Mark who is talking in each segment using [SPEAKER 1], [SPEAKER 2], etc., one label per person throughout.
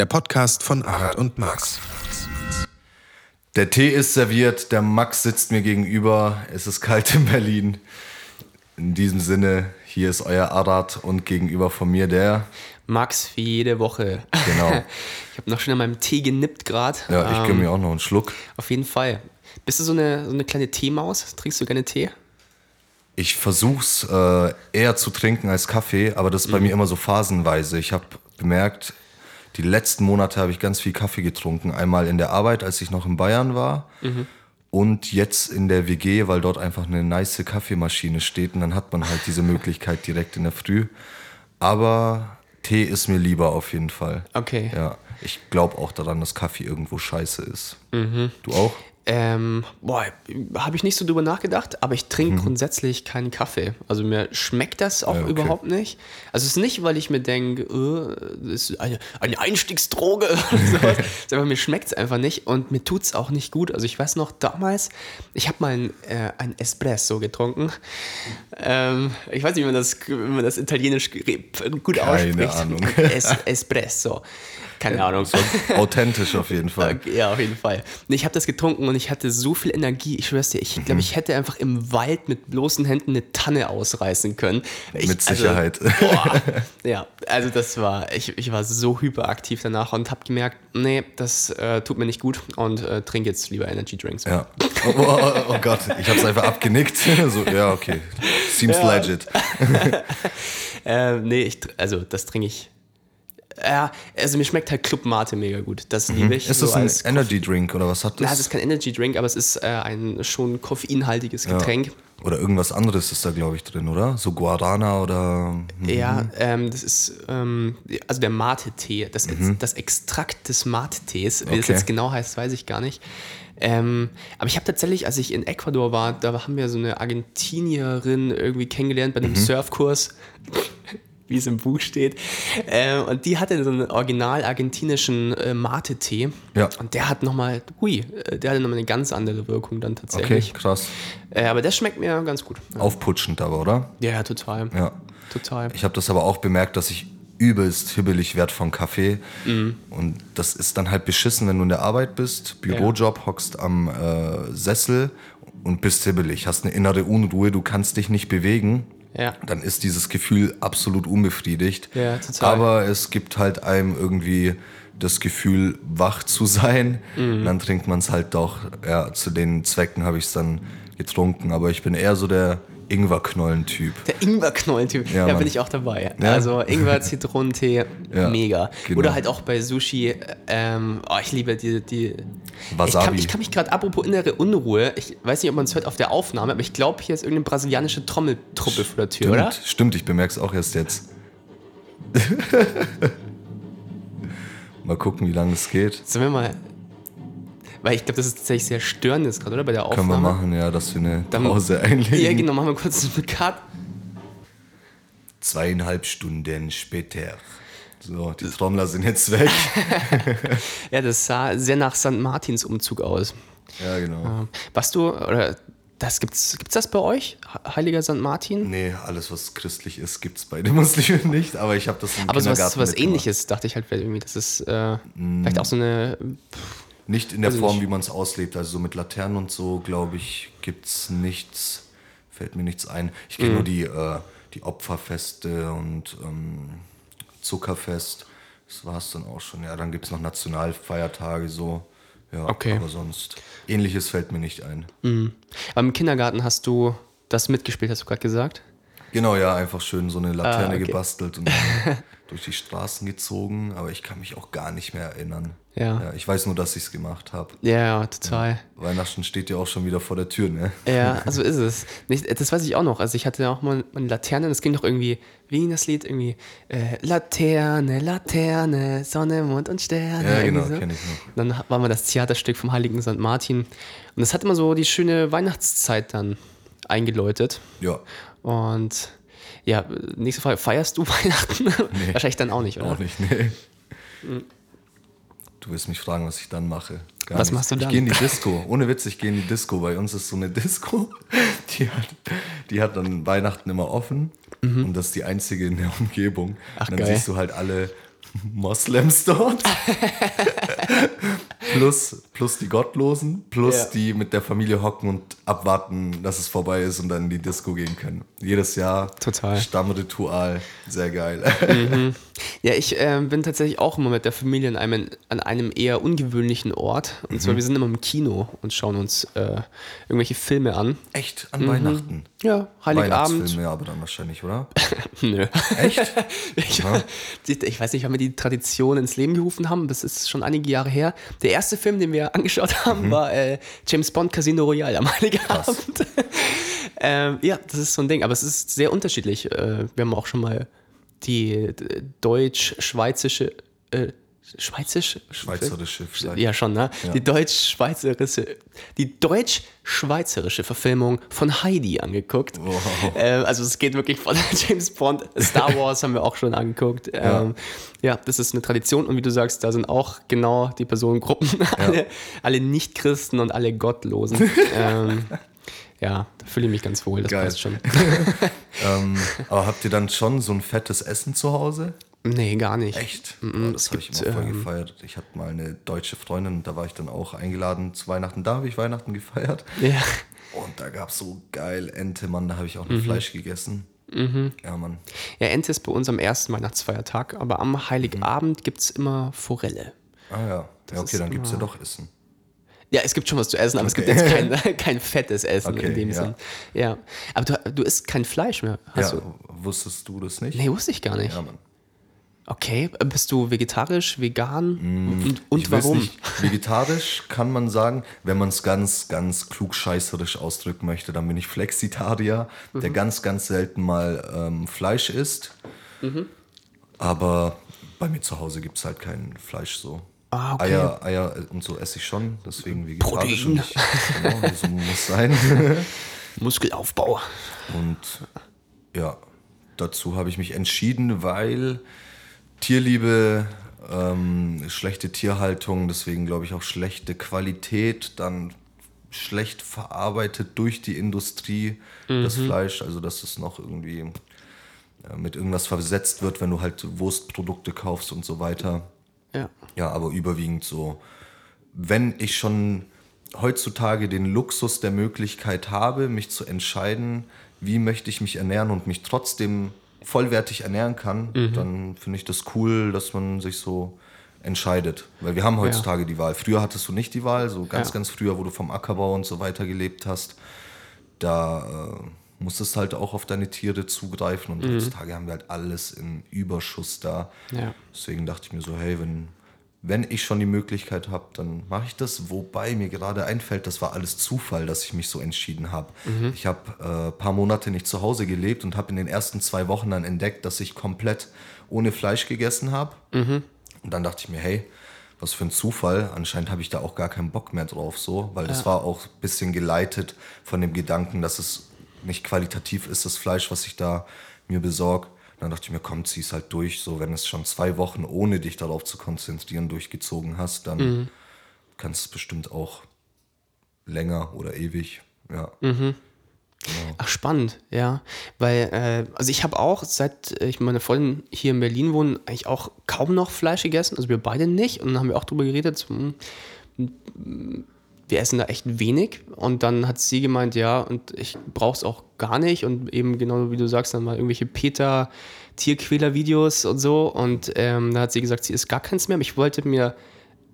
[SPEAKER 1] der Podcast von Arat und Max.
[SPEAKER 2] Der Tee ist serviert, der Max sitzt mir gegenüber, es ist kalt in Berlin. In diesem Sinne, hier ist euer Arat und gegenüber von mir der.
[SPEAKER 3] Max wie jede Woche.
[SPEAKER 2] Genau.
[SPEAKER 3] ich habe noch schon an meinem Tee genippt gerade.
[SPEAKER 2] Ja, ich gönne mir auch noch einen Schluck.
[SPEAKER 3] Auf jeden Fall. Bist du so eine, so eine kleine Teemaus? Trinkst du gerne Tee?
[SPEAKER 2] Ich versuch's äh, eher zu trinken als Kaffee, aber das ist bei mir immer so phasenweise. Ich habe bemerkt, die letzten Monate habe ich ganz viel Kaffee getrunken. Einmal in der Arbeit, als ich noch in Bayern war. Und jetzt in der WG, weil dort einfach eine nice Kaffeemaschine steht. Und dann hat man halt diese Möglichkeit direkt in der Früh. Aber Tee ist mir lieber auf jeden Fall.
[SPEAKER 3] Okay.
[SPEAKER 2] Ja, ich glaube auch daran, dass Kaffee irgendwo scheiße ist. Du auch?
[SPEAKER 3] Ähm, boah, habe ich nicht so drüber nachgedacht, aber ich trinke grundsätzlich keinen Kaffee. Also mir schmeckt das auch
[SPEAKER 2] Mhm. Ja, okay.
[SPEAKER 3] überhaupt nicht. Also es ist nicht, weil ich mir denke, äh, das ist eine, eine Einstiegsdroge oder sowas. Mir schmeckt es einfach nicht und mir tut es auch nicht gut. Also ich weiß noch, damals, ich habe mal ein, äh, ein Espresso getrunken. Ähm, ich weiß nicht, wie man das, wie man das italienisch gut
[SPEAKER 2] Keine
[SPEAKER 3] ausspricht.
[SPEAKER 2] Ahnung.
[SPEAKER 3] Es, Espresso. Keine Ahnung.
[SPEAKER 2] Authentisch auf jeden Fall.
[SPEAKER 3] Okay, Ja, auf jeden Fall. Ich habe das getrunken und ich hatte so viel Energie. Ich schwör's dir, ich
[SPEAKER 2] Mhm.
[SPEAKER 3] glaube, ich hätte einfach im Wald mit bloßen Händen eine Tanne ausreißen können. Ich,
[SPEAKER 2] Mit Sicherheit.
[SPEAKER 3] Also, boah, ja, also das war, ich, ich war so hyperaktiv danach und habe gemerkt, nee, das äh, tut mir nicht gut und äh, trinke jetzt lieber Energy Drinks.
[SPEAKER 2] Ja. Oh, oh, oh, oh Gott, ich habe es einfach abgenickt. So, ja, okay. Seems
[SPEAKER 3] Ja.
[SPEAKER 2] legit.
[SPEAKER 3] Äh, nee, ich, also das trinke ich. Ja, also mir schmeckt halt Club Mate mega gut. Das liebe ich.
[SPEAKER 2] Mhm. Ist
[SPEAKER 3] so
[SPEAKER 2] das ein Energy Drink oder was hat das?
[SPEAKER 3] es ist kein Energy Drink, aber es ist äh, ein schon koffeinhaltiges Getränk.
[SPEAKER 2] Oder irgendwas anderes ist da, glaube ich, drin, oder? So Guarana oder.
[SPEAKER 3] Ja, ähm, das ist ähm, also der Mate-Tee, das, Ex- das Extrakt des Mate-Tees. Wie das
[SPEAKER 2] Mhm. Okay.
[SPEAKER 3] jetzt genau heißt, weiß ich gar nicht. Ähm, aber ich habe tatsächlich, als ich in Ecuador war, da haben wir so eine Argentinierin irgendwie kennengelernt bei einem
[SPEAKER 2] Mhm.
[SPEAKER 3] Surfkurs, wie es im Buch steht. Ähm, und die hatte so einen original argentinischen äh, Mate-Tee.
[SPEAKER 2] Ja.
[SPEAKER 3] Und der hat nochmal, hui, äh, der hatte nochmal eine ganz andere Wirkung dann
[SPEAKER 2] Okay,
[SPEAKER 3] tatsächlich.
[SPEAKER 2] krass.
[SPEAKER 3] Äh, aber das schmeckt mir ganz gut.
[SPEAKER 2] Aufputschend aber, oder?
[SPEAKER 3] Ja, ja, total.
[SPEAKER 2] Ja.
[SPEAKER 3] Total.
[SPEAKER 2] Ich habe das aber auch bemerkt, dass ich übelst hibbelig werd von Kaffee.
[SPEAKER 3] Mhm.
[SPEAKER 2] Und das ist dann halt beschissen, wenn du in der Arbeit bist, Bürojob, hockst am äh, Sessel und bist hibbelig, hast eine innere Unruhe, du kannst dich nicht bewegen.
[SPEAKER 3] Ja.
[SPEAKER 2] Dann ist dieses Gefühl absolut unbefriedigt.
[SPEAKER 3] Ja, total.
[SPEAKER 2] Aber es gibt halt einem irgendwie das Gefühl, wach zu sein.
[SPEAKER 3] Mhm.
[SPEAKER 2] Dann trinkt man es halt doch. Ja, zu den Zwecken habe ich es dann getrunken. Aber ich bin eher so der Ingwerknollen-Typ.
[SPEAKER 3] Der Ingwerknollentyp,
[SPEAKER 2] Ja, Mann.
[SPEAKER 3] bin ich auch dabei.
[SPEAKER 2] Ja?
[SPEAKER 3] Also Ingwer, Zitronentee,
[SPEAKER 2] Ja,
[SPEAKER 3] mega.
[SPEAKER 2] genau.
[SPEAKER 3] Oder halt auch bei Sushi, ähm, oh, ich liebe die, die Ich
[SPEAKER 2] Wasabi.
[SPEAKER 3] kann, ich kann mich gerade, apropos innere Unruhe, ich weiß nicht, ob man es hört auf der Aufnahme, aber ich glaube, hier ist irgendeine brasilianische Trommeltruppe vor der Tür,
[SPEAKER 2] Stimmt,
[SPEAKER 3] oder?
[SPEAKER 2] stimmt, ich bemerke es auch erst jetzt. mal gucken, wie lange es geht.
[SPEAKER 3] Sollen wir mal, weil ich glaube, das ist tatsächlich sehr störend jetzt gerade, oder? Bei der
[SPEAKER 2] Können
[SPEAKER 3] Aufnahme.
[SPEAKER 2] wir machen, ja, dass wir eine
[SPEAKER 3] Dann-
[SPEAKER 2] Pause einlegen.
[SPEAKER 3] Ja, genau, machen wir kurz einen Cut.
[SPEAKER 2] Zweieinhalb Stunden später. So, die Trommler sind jetzt weg.
[SPEAKER 3] Ja, das sah sehr nach St. Martins Umzug aus.
[SPEAKER 2] ja, genau.
[SPEAKER 3] Was du, oder das gibt's, gibt's das bei euch? He- Heiliger St. Martin?
[SPEAKER 2] Nee, alles, was christlich ist, gibt es bei den Muslimen nicht, aber ich habe das im
[SPEAKER 3] Aber sowas,
[SPEAKER 2] Kindergarten
[SPEAKER 3] sowas
[SPEAKER 2] mitgemacht.
[SPEAKER 3] ähnliches dachte ich halt irgendwie, das ist äh, vielleicht auch so eine.
[SPEAKER 2] Nicht in der Form,
[SPEAKER 3] nicht.
[SPEAKER 2] wie man es auslebt. Also so mit Laternen und so, glaube ich, gibt es nichts. Fällt mir nichts ein. Ich kenne nur die, äh, die Opferfeste und ähm, Zuckerfest. Das war es dann auch schon. Ja, dann gibt es noch Nationalfeiertage so. Ja,
[SPEAKER 3] Okay.
[SPEAKER 2] aber sonst. Ähnliches fällt mir nicht ein.
[SPEAKER 3] Aber im Kindergarten hast du das mitgespielt, hast du gerade gesagt?
[SPEAKER 2] Genau, ja, einfach schön so eine Laterne
[SPEAKER 3] Ah, okay.
[SPEAKER 2] gebastelt und durch die Straßen gezogen, aber ich kann mich auch gar nicht mehr erinnern.
[SPEAKER 3] Ja.
[SPEAKER 2] ich weiß nur, dass ich es gemacht habe.
[SPEAKER 3] Ja, ja, total.
[SPEAKER 2] Weihnachten steht ja auch schon wieder vor der Tür, ne?
[SPEAKER 3] Ja, also ist es. Nicht, das weiß ich auch noch. Also ich hatte auch mal eine Laterne, das ging doch irgendwie, wie ging das Lied? Irgendwie äh, Laterne, Laterne, Sonne, Mond und Sterne.
[SPEAKER 2] Ja, genau, kenn ich noch.
[SPEAKER 3] Dann war mal das Theaterstück vom Heiligen St. Martin. Und das hat immer so die schöne Weihnachtszeit dann eingeläutet.
[SPEAKER 2] Ja,
[SPEAKER 3] Und ja, nächste Frage, feierst du Weihnachten? Wahrscheinlich dann auch nicht, oder?
[SPEAKER 2] auch nicht, nee. Du wirst mich fragen, was ich dann mache. Gar
[SPEAKER 3] Was
[SPEAKER 2] nichts.
[SPEAKER 3] machst du dann?
[SPEAKER 2] Ich gehe in die Disco. Ohne Witz, ich gehe in die Disco. Bei uns ist so eine Disco, die hat, die hat dann Weihnachten immer offen. Und das ist die einzige in der Umgebung.
[SPEAKER 3] Mhm. Ach,
[SPEAKER 2] und dann
[SPEAKER 3] geil.
[SPEAKER 2] siehst du halt alle Moslems dort. plus, plus die Gottlosen, plus
[SPEAKER 3] Ja.
[SPEAKER 2] die mit der Familie hocken und abwarten, dass es vorbei ist und dann in die Disco gehen können. Jedes Jahr.
[SPEAKER 3] Total.
[SPEAKER 2] Stammritual. Sehr geil.
[SPEAKER 3] Ja, ich äh, bin tatsächlich auch immer mit der Familie an einem, an einem eher ungewöhnlichen Ort. Und
[SPEAKER 2] Mhm.
[SPEAKER 3] zwar, wir sind immer im Kino und schauen uns äh, irgendwelche Filme an.
[SPEAKER 2] Echt? An Weihnachten?
[SPEAKER 3] Ja, Heiligabend.
[SPEAKER 2] Weihnachtsfilme aber dann wahrscheinlich, oder?
[SPEAKER 3] Nö.
[SPEAKER 2] Echt?
[SPEAKER 3] Ich, ich weiß nicht, wann wir die Tradition ins Leben gerufen haben. Das ist schon einige Jahre her. Der erste Film, den wir angeschaut haben,
[SPEAKER 2] Mhm.
[SPEAKER 3] war äh, James Bond Casino Royale am Heiligabend. ähm, ja, das ist so ein Ding. Aber es ist sehr unterschiedlich. Äh, wir haben auch schon mal die deutsch-schweizerische. Äh, Schweizisch?
[SPEAKER 2] Schweizerische vielleicht.
[SPEAKER 3] Ja, schon, ne? Die deutsch-schweizerische, die deutsch-schweizerische Verfilmung von Heidi angeguckt. Äh, also es geht wirklich von James Bond, Star Wars haben wir auch schon angeguckt. Ähm, ja. das ist eine Tradition und wie du sagst, da sind auch genau die Personengruppen, alle, alle Nicht-Christen und alle Gottlosen. ähm, ja, da fühle ich mich ganz wohl, das
[SPEAKER 2] Geil.
[SPEAKER 3] passt schon.
[SPEAKER 2] Ähm, aber habt ihr dann schon so ein fettes Essen zu Hause?
[SPEAKER 3] Nee, gar nicht.
[SPEAKER 2] Echt?
[SPEAKER 3] Mhm,
[SPEAKER 2] Oh, das habe ich immer voll
[SPEAKER 3] ähm,
[SPEAKER 2] gefeiert. Ich hatte mal eine deutsche Freundin, da war ich dann auch eingeladen zu Weihnachten. Da habe ich Weihnachten gefeiert.
[SPEAKER 3] Ja.
[SPEAKER 2] Und da gab es so geil Ente, Mann. Da habe ich auch
[SPEAKER 3] Mhm.
[SPEAKER 2] Fleisch gegessen. Ja, Mann.
[SPEAKER 3] ja, Ente ist bei uns am ersten Weihnachtsfeiertag, aber am Heiligabend gibt es immer Forelle.
[SPEAKER 2] Ah ja. Ja, okay, dann gibt es ja doch Essen.
[SPEAKER 3] Ja, es gibt schon was zu essen, aber es gibt
[SPEAKER 2] Okay.
[SPEAKER 3] jetzt kein, kein fettes Essen
[SPEAKER 2] Okay,
[SPEAKER 3] in dem
[SPEAKER 2] ja.
[SPEAKER 3] Sinn. Ja. Aber du, du isst kein Fleisch mehr. Hast
[SPEAKER 2] ja,
[SPEAKER 3] du?
[SPEAKER 2] wusstest du das nicht?
[SPEAKER 3] Nee, wusste ich gar nicht.
[SPEAKER 2] Ja, Mann.
[SPEAKER 3] Okay, bist du vegetarisch, vegan? Und, und
[SPEAKER 2] Mm, Ich weiß
[SPEAKER 3] warum?
[SPEAKER 2] Vegetarisch kann man sagen, wenn man es ganz, ganz klugscheißerisch ausdrücken möchte, dann bin ich Flexitarier,
[SPEAKER 3] Mhm.
[SPEAKER 2] der ganz, ganz selten mal ähm, Fleisch isst.
[SPEAKER 3] Mhm.
[SPEAKER 2] Aber bei mir zu Hause gibt es halt kein Fleisch so.
[SPEAKER 3] Ah, okay.
[SPEAKER 2] Eier, Eier und so esse ich schon, deswegen vegetarisch
[SPEAKER 3] Protein.
[SPEAKER 2] und ich, genau, so muss sein.
[SPEAKER 3] Muskelaufbau.
[SPEAKER 2] Und ja, dazu habe ich mich entschieden, weil Tierliebe, ähm, schlechte Tierhaltung, deswegen glaube ich auch schlechte Qualität, dann schlecht verarbeitet durch die Industrie, das Fleisch, also dass es noch irgendwie äh, mit irgendwas versetzt wird, wenn du halt Wurstprodukte kaufst und so weiter.
[SPEAKER 3] Ja.
[SPEAKER 2] Ja, aber überwiegend so. Wenn ich schon heutzutage den Luxus der Möglichkeit habe, mich zu entscheiden, wie möchte ich mich ernähren und mich trotzdem vollwertig ernähren kann, dann finde ich das cool, dass man sich so entscheidet. Weil wir haben heutzutage die Wahl. Früher hattest du nicht die Wahl, so ganz,
[SPEAKER 3] Ja.
[SPEAKER 2] ganz früher, wo du vom Ackerbau und so weiter gelebt hast. Da äh, musstest halt auch auf deine Tiere zugreifen und heutzutage haben wir halt alles in Überschuss da.
[SPEAKER 3] Ja.
[SPEAKER 2] Deswegen dachte ich mir so, hey, wenn, wenn ich schon die Möglichkeit habe, dann mache ich das. Wobei mir gerade einfällt, das war alles Zufall, dass ich mich so entschieden habe. Ich habe ein äh, paar Monate nicht zu Hause gelebt und habe in den ersten zwei Wochen dann entdeckt, dass ich komplett ohne Fleisch gegessen habe. Und dann dachte ich mir, hey, was für ein Zufall. Anscheinend habe ich da auch gar keinen Bock mehr drauf, so, weil das war auch ein bisschen geleitet von dem Gedanken, dass es nicht qualitativ ist, das Fleisch, was ich da mir besorge. Dann dachte ich mir, komm, zieh's halt durch. So, wenn es schon zwei Wochen, ohne dich darauf zu konzentrieren, durchgezogen hast, dann kannst du es bestimmt auch länger oder ewig. Ja.
[SPEAKER 3] Ach, spannend, ja. Weil, äh, also ich habe auch, seit ich mit meiner Freundin hier in Berlin wohne, eigentlich auch kaum noch Fleisch gegessen. Also wir beide nicht. Und dann haben wir auch drüber geredet, hm, wir essen da echt wenig. Und dann hat sie gemeint, ja, und ich brauche es auch gar nicht. Und eben genau wie du sagst, dann mal irgendwelche Peter Tierquäler-Videos und so. Und ähm, da hat sie gesagt, sie isst gar keins mehr. Ich wollte mir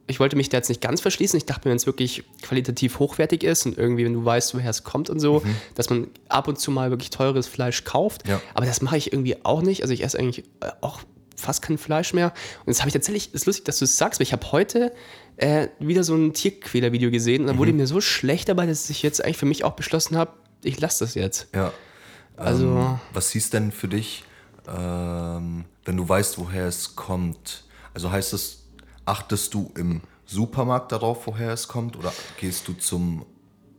[SPEAKER 3] ich wollte mich da jetzt nicht ganz verschließen. Ich dachte mir, wenn es wirklich qualitativ hochwertig ist und irgendwie, wenn du weißt, woher es kommt und so, dass man ab und zu mal wirklich teures Fleisch kauft.
[SPEAKER 2] Ja.
[SPEAKER 3] Aber das mache ich irgendwie auch nicht. Also ich esse eigentlich äh, auch fast kein Fleisch mehr. Und jetzt habe ich tatsächlich, ist lustig, dass du es sagst, weil ich habe heute äh, wieder so ein Tierquäler-Video gesehen und dann wurde mir so schlecht dabei, dass ich jetzt eigentlich für mich auch beschlossen habe, ich lasse das jetzt.
[SPEAKER 2] Ja.
[SPEAKER 3] Also-
[SPEAKER 2] ähm, was hieß denn für dich, ähm, wenn du weißt, woher es kommt? Also heißt es, achtest du im Supermarkt darauf, woher es kommt, oder gehst du zum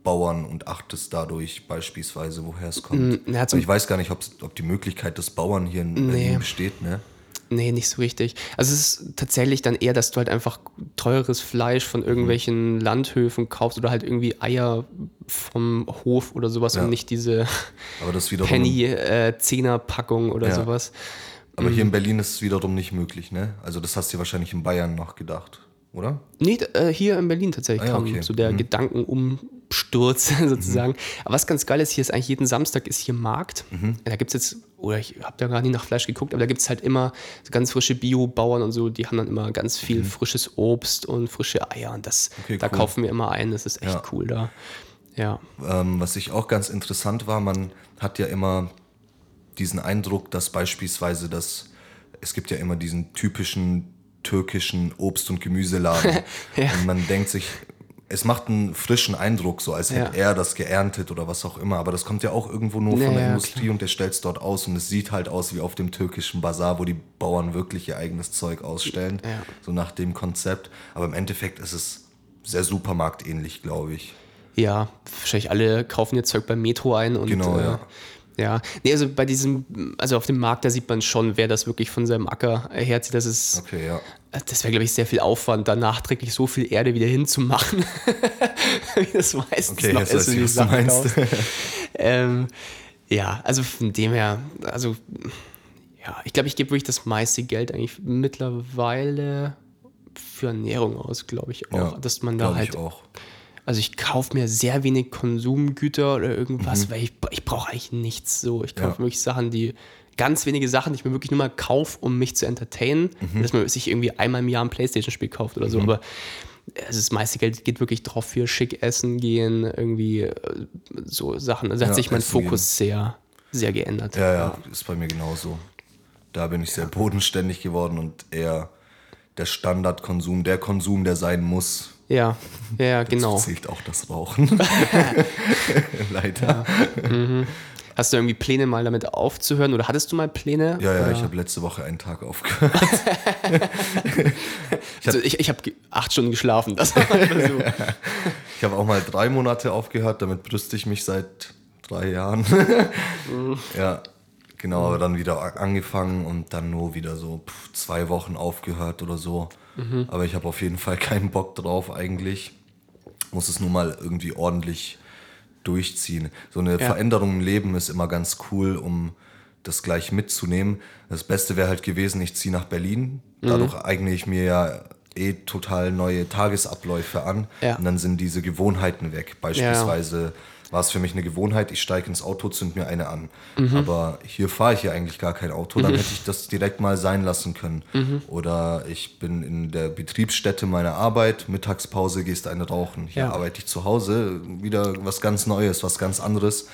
[SPEAKER 2] Bauern und achtest dadurch beispielsweise, woher es kommt?
[SPEAKER 3] Mm, zum-
[SPEAKER 2] Weil ich weiß gar nicht, ob die Möglichkeit des Bauern hier in Berlin besteht, ne?
[SPEAKER 3] Nee, nicht so richtig. Also es ist tatsächlich dann eher, dass du halt einfach teures Fleisch von irgendwelchen Landhöfen kaufst oder halt irgendwie Eier vom Hof oder sowas
[SPEAKER 2] Ja.
[SPEAKER 3] und nicht diese. Penny-Zehner-Packung oder
[SPEAKER 2] Ja.
[SPEAKER 3] sowas.
[SPEAKER 2] Aber hier in Berlin ist es wiederum nicht möglich, ne? Also das hast du dir wahrscheinlich in Bayern noch gedacht, oder?
[SPEAKER 3] Nee, äh, hier in Berlin tatsächlich
[SPEAKER 2] Ah ja,
[SPEAKER 3] kam
[SPEAKER 2] okay.
[SPEAKER 3] so der Gedankenumsturz sozusagen. Aber was ganz geil ist, hier ist eigentlich jeden Samstag ist hier Markt. Da gibt es jetzt, oder ich habe da gar nie nach Fleisch geguckt, aber da gibt es halt immer so ganz frische Bio-Bauern und so, die haben dann immer ganz viel frisches Obst und frische Eier und das,
[SPEAKER 2] Okay,
[SPEAKER 3] da
[SPEAKER 2] cool.
[SPEAKER 3] kaufen wir immer ein, das ist echt
[SPEAKER 2] Ja.
[SPEAKER 3] cool da. Ja.
[SPEAKER 2] Ähm, was ich auch ganz interessant war, man hat ja immer diesen Eindruck, dass beispielsweise das, es gibt ja immer diesen typischen türkischen Obst- und Gemüseladen.
[SPEAKER 3] Ja.
[SPEAKER 2] Und man denkt sich, es macht einen frischen Eindruck, so als hätte
[SPEAKER 3] Ja.
[SPEAKER 2] er das geerntet oder was auch immer. Aber das kommt ja auch irgendwo nur
[SPEAKER 3] Ja,
[SPEAKER 2] von der Industrie und der stellt es dort aus. Und es sieht halt aus wie auf dem türkischen Bazar, wo die Bauern wirklich ihr eigenes Zeug ausstellen.
[SPEAKER 3] Ja.
[SPEAKER 2] So nach dem Konzept. Aber im Endeffekt ist es sehr supermarktähnlich, glaube ich.
[SPEAKER 3] Ja, wahrscheinlich alle kaufen ihr Zeug beim Metro ein und
[SPEAKER 2] Genau,
[SPEAKER 3] äh,
[SPEAKER 2] ja.
[SPEAKER 3] ja. Nee, also bei diesem, also auf dem Markt, da sieht man schon, wer das wirklich von seinem Acker herzieht. Das ist,
[SPEAKER 2] Okay, ja.
[SPEAKER 3] Das wäre, glaube ich, sehr viel Aufwand, da nachträglich so viel Erde wieder hinzumachen. Wie das meistens
[SPEAKER 2] Okay,
[SPEAKER 3] noch ist, wenn die Sachen
[SPEAKER 2] meinst.
[SPEAKER 3] ähm, ja, also von dem her, also ja, ich glaube, ich gebe wirklich das meiste Geld eigentlich mittlerweile für Ernährung aus, glaube ich auch.
[SPEAKER 2] Ja,
[SPEAKER 3] dass man da halt
[SPEAKER 2] ich auch.
[SPEAKER 3] also ich kaufe mir sehr wenig Konsumgüter oder irgendwas, weil ich, ich brauche eigentlich nichts so. Ich kaufe
[SPEAKER 2] Mhm. Ja.
[SPEAKER 3] wirklich Sachen, die ganz wenige Sachen, die ich mir wirklich nur mal kaufe, um mich zu entertainen.
[SPEAKER 2] Mhm.
[SPEAKER 3] Dass man sich irgendwie einmal im Jahr ein Playstation-Spiel kauft oder so. Aber also das meiste Geld geht wirklich drauf für schick essen gehen, irgendwie äh, so Sachen. Also da hat
[SPEAKER 2] Ja,
[SPEAKER 3] sich mein Fokus sehr, sehr geändert.
[SPEAKER 2] Ja, ja, ist bei mir genauso. Da bin ich sehr bodenständig geworden und eher der Standardkonsum, der Konsum, der sein muss.
[SPEAKER 3] Ja, ja, ja, genau.
[SPEAKER 2] Dazu zählt auch das Rauchen. Leider.
[SPEAKER 3] Hast du irgendwie Pläne, mal damit aufzuhören oder hattest du mal Pläne?
[SPEAKER 2] Ja, ja,
[SPEAKER 3] Oder?
[SPEAKER 2] ich habe letzte Woche einen Tag aufgehört.
[SPEAKER 3] also ich, ich habe ge- acht Stunden geschlafen. Das war mal so.
[SPEAKER 2] Ich habe auch mal drei Monate aufgehört, damit brüste ich mich seit drei Jahren. ja, genau, aber dann wieder angefangen und dann nur wieder so pff, zwei Wochen aufgehört oder so. Aber ich habe auf jeden Fall keinen Bock drauf eigentlich. Muss es nur mal irgendwie ordentlich durchziehen. So eine Veränderung im Leben ist immer ganz cool, um das gleich mitzunehmen. Das Beste wäre halt gewesen, ich ziehe nach Berlin. Dadurch eigne ich mir ja eh total neue Tagesabläufe an.
[SPEAKER 3] Ja.
[SPEAKER 2] Und dann sind diese Gewohnheiten weg. Beispielsweise war es für mich eine Gewohnheit, ich steige ins Auto, zünd mir eine an. Aber hier fahre ich ja eigentlich gar kein Auto, dann hätte ich das direkt mal sein lassen können. Oder ich bin in der Betriebsstätte meiner Arbeit, Mittagspause gehst eine rauchen. Hier
[SPEAKER 3] Ja.
[SPEAKER 2] arbeite ich zu Hause, wieder was ganz Neues, was ganz anderes.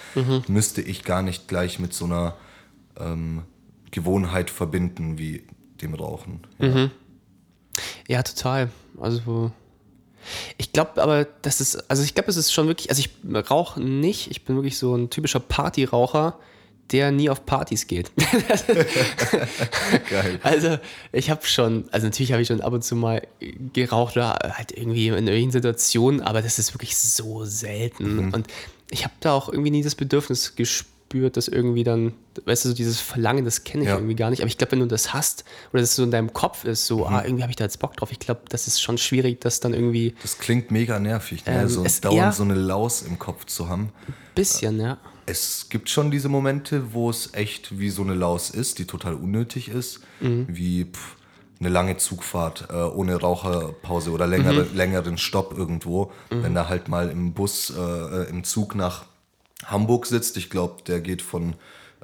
[SPEAKER 2] Müsste ich gar nicht gleich mit so einer ähm, Gewohnheit verbinden wie dem Rauchen. Ja.
[SPEAKER 3] Ja, total. Also ich glaube aber, das ist, also ich glaube, es ist schon wirklich, also ich rauche nicht, ich bin wirklich so ein typischer Partyraucher, der nie auf Partys geht.
[SPEAKER 2] Geil.
[SPEAKER 3] Also ich habe schon, also natürlich habe ich schon ab und zu mal geraucht oder halt irgendwie in irgendwelchen Situationen, aber das ist wirklich so selten. Und ich habe da auch irgendwie nie das Bedürfnis gespürt, dass irgendwie dann, weißt du, so dieses Verlangen, das kenne ich
[SPEAKER 2] Ja.
[SPEAKER 3] irgendwie gar nicht. Aber ich glaube, wenn du das hast oder das so in deinem Kopf ist, so, ah, irgendwie habe ich da jetzt Bock drauf, ich glaube, das ist schon schwierig, das dann irgendwie
[SPEAKER 2] Das klingt mega nervig, ne?
[SPEAKER 3] Ähm,
[SPEAKER 2] so dauernd so eine Laus im Kopf zu haben.
[SPEAKER 3] ein bisschen, ja.
[SPEAKER 2] Es gibt schon diese Momente, wo es echt wie so eine Laus ist, die total unnötig ist,
[SPEAKER 3] Mhm.
[SPEAKER 2] wie pff, eine lange Zugfahrt äh, ohne Raucherpause oder längere,
[SPEAKER 3] Mhm.
[SPEAKER 2] längeren Stopp irgendwo. Wenn er halt mal im Bus, äh, im Zug nach Hamburg sitzt, ich glaube, der geht von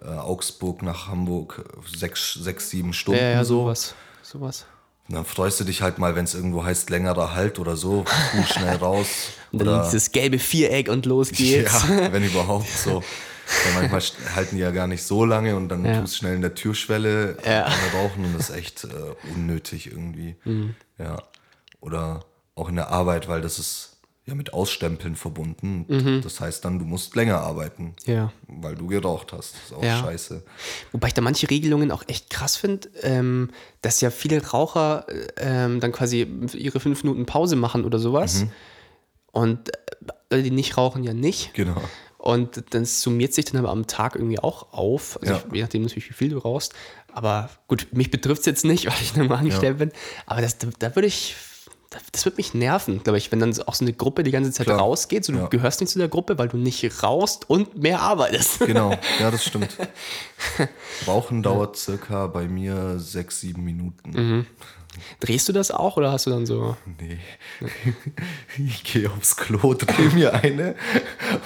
[SPEAKER 2] äh, Augsburg nach Hamburg sechs, sechs, sieben Stunden
[SPEAKER 3] Ja, ja,
[SPEAKER 2] so.
[SPEAKER 3] sowas. Sowas.
[SPEAKER 2] Und dann freust du dich halt mal, wenn es irgendwo heißt längerer Halt oder so, puh, schnell raus.
[SPEAKER 3] Und dann dieses gelbe Viereck und los geht's.
[SPEAKER 2] ja, wenn überhaupt so. Weil manchmal halten die ja gar nicht so lange und dann
[SPEAKER 3] Ja.
[SPEAKER 2] tust schnell in der Türschwelle
[SPEAKER 3] Ja.
[SPEAKER 2] ja. rauchen und das ist echt äh, unnötig irgendwie.
[SPEAKER 3] Mhm.
[SPEAKER 2] Ja. Oder auch in der Arbeit, weil das ist ja mit Ausstempeln verbunden.
[SPEAKER 3] Mhm.
[SPEAKER 2] Das heißt dann, du musst länger arbeiten,
[SPEAKER 3] Ja.
[SPEAKER 2] weil du geraucht hast. Das ist auch
[SPEAKER 3] Ja.
[SPEAKER 2] scheiße.
[SPEAKER 3] Wobei ich da manche Regelungen auch echt krass finde, ähm, dass ja viele Raucher ähm, dann quasi ihre fünf Minuten Pause machen oder sowas. Und äh, die nicht rauchen ja nicht.
[SPEAKER 2] Genau.
[SPEAKER 3] Und dann summiert sich dann aber am Tag irgendwie auch auf. Also
[SPEAKER 2] Ja.
[SPEAKER 3] ich, je nachdem natürlich, wie viel du rauchst. Aber gut, mich betrifft es jetzt nicht, weil ich nur mal angestellt bin. Aber das, da, da würde ich, das wird mich nerven, glaube ich, wenn dann auch so eine Gruppe die ganze Zeit
[SPEAKER 2] Klar.
[SPEAKER 3] rausgeht. So, du
[SPEAKER 2] Ja.
[SPEAKER 3] gehörst nicht zu der Gruppe, weil du nicht raust und mehr arbeitest.
[SPEAKER 2] Genau, ja, das stimmt. Rauchen dauert circa bei mir sechs, sieben Minuten.
[SPEAKER 3] Mhm. Drehst du das auch oder hast du dann so.
[SPEAKER 2] Nee. Ich gehe aufs Klo, drehe mir eine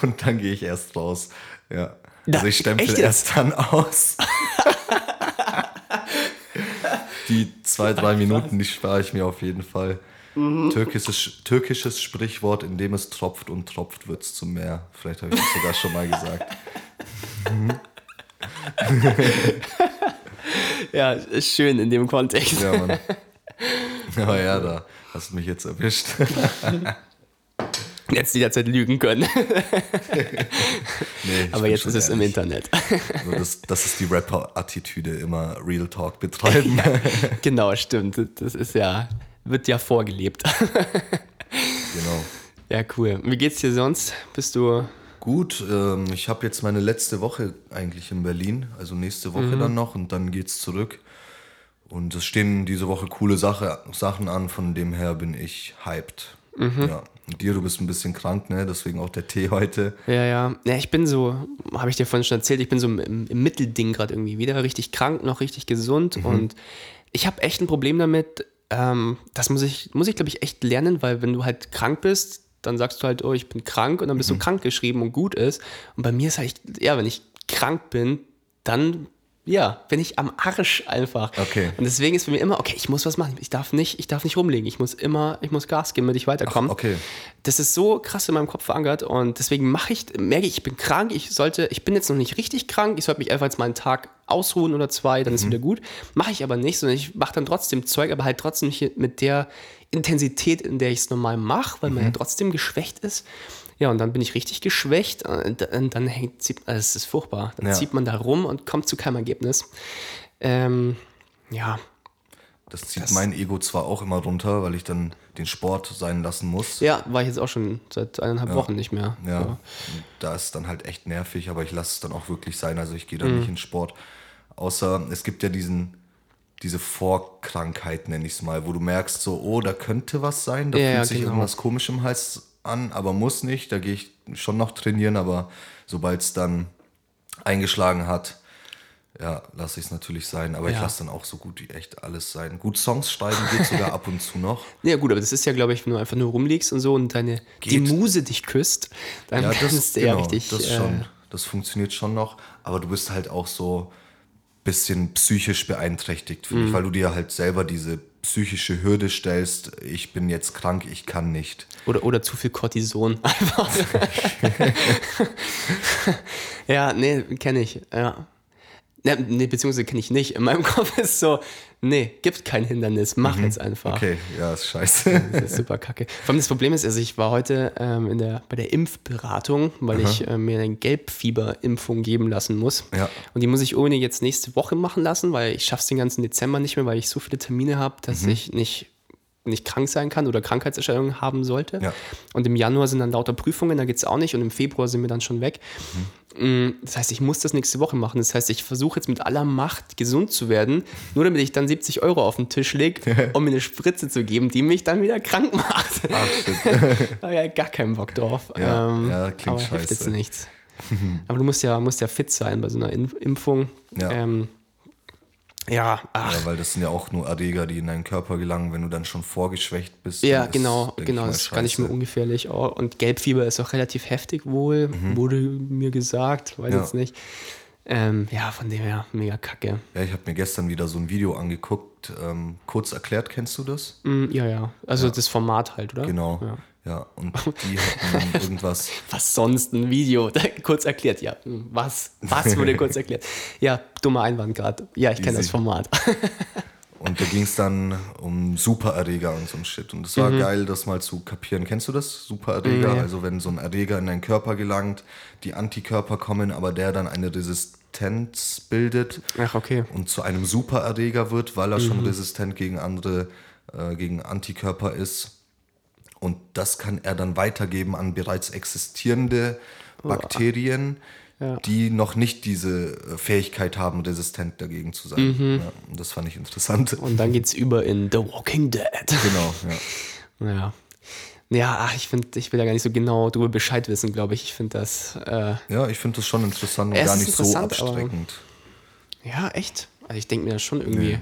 [SPEAKER 2] und dann gehe ich erst raus. Ja. Also ich stempel erst dann aus. Die zwei, drei Minuten, die spare ich mir auf jeden Fall.
[SPEAKER 3] Mhm.
[SPEAKER 2] Türkisches, türkisches Sprichwort, in dem es tropft und tropft, wird es zum Meer. Vielleicht habe ich das sogar schon mal gesagt.
[SPEAKER 3] Ja, ist schön in dem Kontext.
[SPEAKER 2] Ja, Mann. Aber ja, da hast du mich jetzt erwischt.
[SPEAKER 3] Jetzt die ganze Zeit lügen können.
[SPEAKER 2] Nee,
[SPEAKER 3] Aber jetzt ist es im
[SPEAKER 2] ehrlich.
[SPEAKER 3] Internet.
[SPEAKER 2] Also das, das ist die Rapper-Attitüde, immer Real Talk betreiben.
[SPEAKER 3] genau, stimmt. Das ist ja, wird ja vorgelebt.
[SPEAKER 2] genau.
[SPEAKER 3] Ja, cool. Wie geht's dir sonst? Bist du.
[SPEAKER 2] Gut, ähm, ich habe jetzt meine letzte Woche eigentlich in Berlin, also nächste Woche dann noch und dann geht's zurück. Und es stehen diese Woche coole Sache, Sachen an, von dem her bin ich hyped. Ja. Und dir, du bist ein bisschen krank, ne? Deswegen auch der Tee heute.
[SPEAKER 3] Ja, ja. Ja, ich bin so, habe ich dir vorhin schon erzählt, ich bin so im, im Mittelding gerade irgendwie. Weder richtig krank noch richtig gesund. Und ich habe echt ein Problem damit. Ähm, das muss ich, muss ich glaube ich, echt lernen, weil wenn du halt krank bist, dann sagst du halt, oh, ich bin krank und dann bist du krank geschrieben und gut ist. Und bei mir ist halt, ja, wenn ich krank bin, dann ja, bin ich am Arsch einfach.
[SPEAKER 2] Okay.
[SPEAKER 3] Und deswegen ist für mich immer, okay, ich muss was machen. Ich darf nicht, ich darf nicht rumlegen. Ich muss immer, ich muss Gas geben, damit ich weiterkomme.
[SPEAKER 2] okay.
[SPEAKER 3] Das ist so krass in meinem Kopf verankert und deswegen mache ich, merke ich, ich bin krank. Ich sollte, ich bin jetzt noch nicht richtig krank. Ich sollte mich einfach jetzt mal einen Tag ausruhen oder zwei, dann ist wieder gut. Mache ich aber nicht, sondern ich mache dann trotzdem Zeug, aber halt trotzdem nicht mit der Intensität, in der ich es normal mache, weil man ja trotzdem geschwächt ist. Ja, und dann bin ich richtig geschwächt und dann, dann hängt, also es ist furchtbar. Dann
[SPEAKER 2] Ja.
[SPEAKER 3] zieht man da rum und kommt zu keinem Ergebnis. Ähm, ja,
[SPEAKER 2] Das zieht mein Ego zwar auch immer runter, weil ich dann den Sport sein lassen muss.
[SPEAKER 3] ja, war ich jetzt auch schon seit eineinhalb Wochen nicht mehr.
[SPEAKER 2] Ja, und da ist dann halt echt nervig, aber ich lasse es dann auch wirklich sein. Also ich gehe dann
[SPEAKER 3] Mhm.
[SPEAKER 2] nicht in Sport. Außer es gibt ja diesen, diese Vorkrankheit, nenne ich es mal, wo du merkst so, oh, da könnte was sein, da
[SPEAKER 3] Ja,
[SPEAKER 2] fühlt
[SPEAKER 3] ja,
[SPEAKER 2] sich
[SPEAKER 3] genau.
[SPEAKER 2] irgendwas komisch im Hals an, aber muss nicht. Da gehe ich schon noch trainieren, aber sobald es dann eingeschlagen hat, ja, lasse ich es natürlich sein. Aber ich
[SPEAKER 3] Ja.
[SPEAKER 2] lasse dann auch so gut wie echt alles sein. Gut Songs schreiben geht sogar ab und zu noch.
[SPEAKER 3] Ja, gut, aber das ist ja, glaube ich, wenn du einfach nur rumliegst und so und deine die
[SPEAKER 2] Geht.
[SPEAKER 3] Muse dich küsst, dann
[SPEAKER 2] Ja, das,
[SPEAKER 3] kannst du ja
[SPEAKER 2] genau,
[SPEAKER 3] richtig.
[SPEAKER 2] das
[SPEAKER 3] äh,
[SPEAKER 2] schon. Das funktioniert schon noch, aber du bist halt auch so bisschen psychisch beeinträchtigt, finde ich,
[SPEAKER 3] Mhm.
[SPEAKER 2] weil du dir halt selber diese psychische Hürde stellst, ich bin jetzt krank, ich kann nicht.
[SPEAKER 3] oder, oder zu viel Cortison. Einfach. ja, nee, kenne ich. Ja. Ja, nee, beziehungsweise kenne ich nicht. In meinem Kopf ist so, nee, gibt kein Hindernis, mach jetzt einfach.
[SPEAKER 2] Mhm. Okay, ja, ist scheiße.
[SPEAKER 3] Das ist super kacke. Vor allem das Problem ist, also ich war heute ähm, in der, bei der Impfberatung, weil ich äh, mir eine Gelbfieberimpfung geben lassen muss.
[SPEAKER 2] Ja.
[SPEAKER 3] Und die muss ich ohne jetzt nächste Woche machen lassen, weil ich schaffe es den ganzen Dezember nicht mehr, weil ich so viele Termine habe, dass
[SPEAKER 2] Mhm.
[SPEAKER 3] ich nicht, nicht krank sein kann oder Krankheitserscheinungen haben sollte.
[SPEAKER 2] Ja.
[SPEAKER 3] Und im Januar sind dann lauter Prüfungen, da geht es auch nicht. Und im Februar sind wir dann schon weg. Mm, Das heißt, ich muss das nächste Woche machen. Das heißt, ich versuche jetzt mit aller Macht gesund zu werden, nur damit ich dann 70 Euro auf den Tisch lege, um mir eine Spritze zu geben, die mich dann wieder krank macht.
[SPEAKER 2] Ach,
[SPEAKER 3] ja gar keinen Bock drauf.
[SPEAKER 2] Ja,
[SPEAKER 3] ähm,
[SPEAKER 2] ja, klingt
[SPEAKER 3] aber hilft jetzt
[SPEAKER 2] scheiße.
[SPEAKER 3] nichts. aber du musst ja, musst ja fit sein bei so einer In- Impfung.
[SPEAKER 2] Ja.
[SPEAKER 3] Ähm, ja, ach,
[SPEAKER 2] Ja, weil das sind ja auch nur Erreger, die in deinen Körper gelangen, wenn du dann schon vorgeschwächt bist.
[SPEAKER 3] Ja,
[SPEAKER 2] ist,
[SPEAKER 3] genau, genau, das ist gar nicht mehr ungefährlich. Oh, und Gelbfieber ist auch relativ heftig wohl, wurde mir gesagt, weiß
[SPEAKER 2] Mhm. Ja.
[SPEAKER 3] jetzt nicht. Ähm, ja, von dem her, mega kacke.
[SPEAKER 2] Ja, ich habe mir gestern wieder so ein Video angeguckt. Ähm, kurz erklärt, kennst du das?
[SPEAKER 3] Mm, ja, ja, also das Format halt, oder?
[SPEAKER 2] Genau.
[SPEAKER 3] Ja.
[SPEAKER 2] Ja, und die hatten dann irgendwas.
[SPEAKER 3] Was sonst ein Video? kurz erklärt, ja. Was? Was wurde kurz erklärt? Ja, dummer Einwand gerade. Ja, ich kenne das. Format.
[SPEAKER 2] Und da ging es dann um Supererreger und so ein Shit. Und es war geil, das mal zu kapieren. Kennst du das? Supererreger?
[SPEAKER 3] Nee.
[SPEAKER 2] Also wenn so ein Erreger in deinen Körper gelangt, die Antikörper kommen, aber der dann eine Resistenz bildet
[SPEAKER 3] Ach, okay.
[SPEAKER 2] und zu einem Supererreger wird, weil er schon resistent gegen andere, äh, gegen Antikörper ist. Und das kann er dann weitergeben an bereits existierende Bakterien, die noch nicht diese äh, Fähigkeit haben, resistent dagegen zu sein. Ja, und das fand ich interessant.
[SPEAKER 3] Und dann geht's über in The Walking Dead.
[SPEAKER 2] Genau, ja.
[SPEAKER 3] Ja. Ja, ach, ich finde, ich will da gar nicht so genau drüber Bescheid wissen, glaube ich. Ich finde das, äh,
[SPEAKER 2] Ja, ich finde das schon interessant und
[SPEAKER 3] Es
[SPEAKER 2] gar nicht so
[SPEAKER 3] interessant, aber-
[SPEAKER 2] abstreckend.
[SPEAKER 3] ja, echt. Also ich denke mir das schon irgendwie.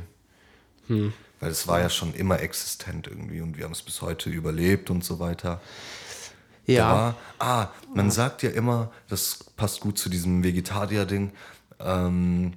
[SPEAKER 2] Weil es war ja schon immer existent irgendwie und wir haben es bis heute überlebt und so weiter.
[SPEAKER 3] Ja.
[SPEAKER 2] war, ah, man sagt ja immer, das passt gut zu diesem Vegetarier-Ding, ähm,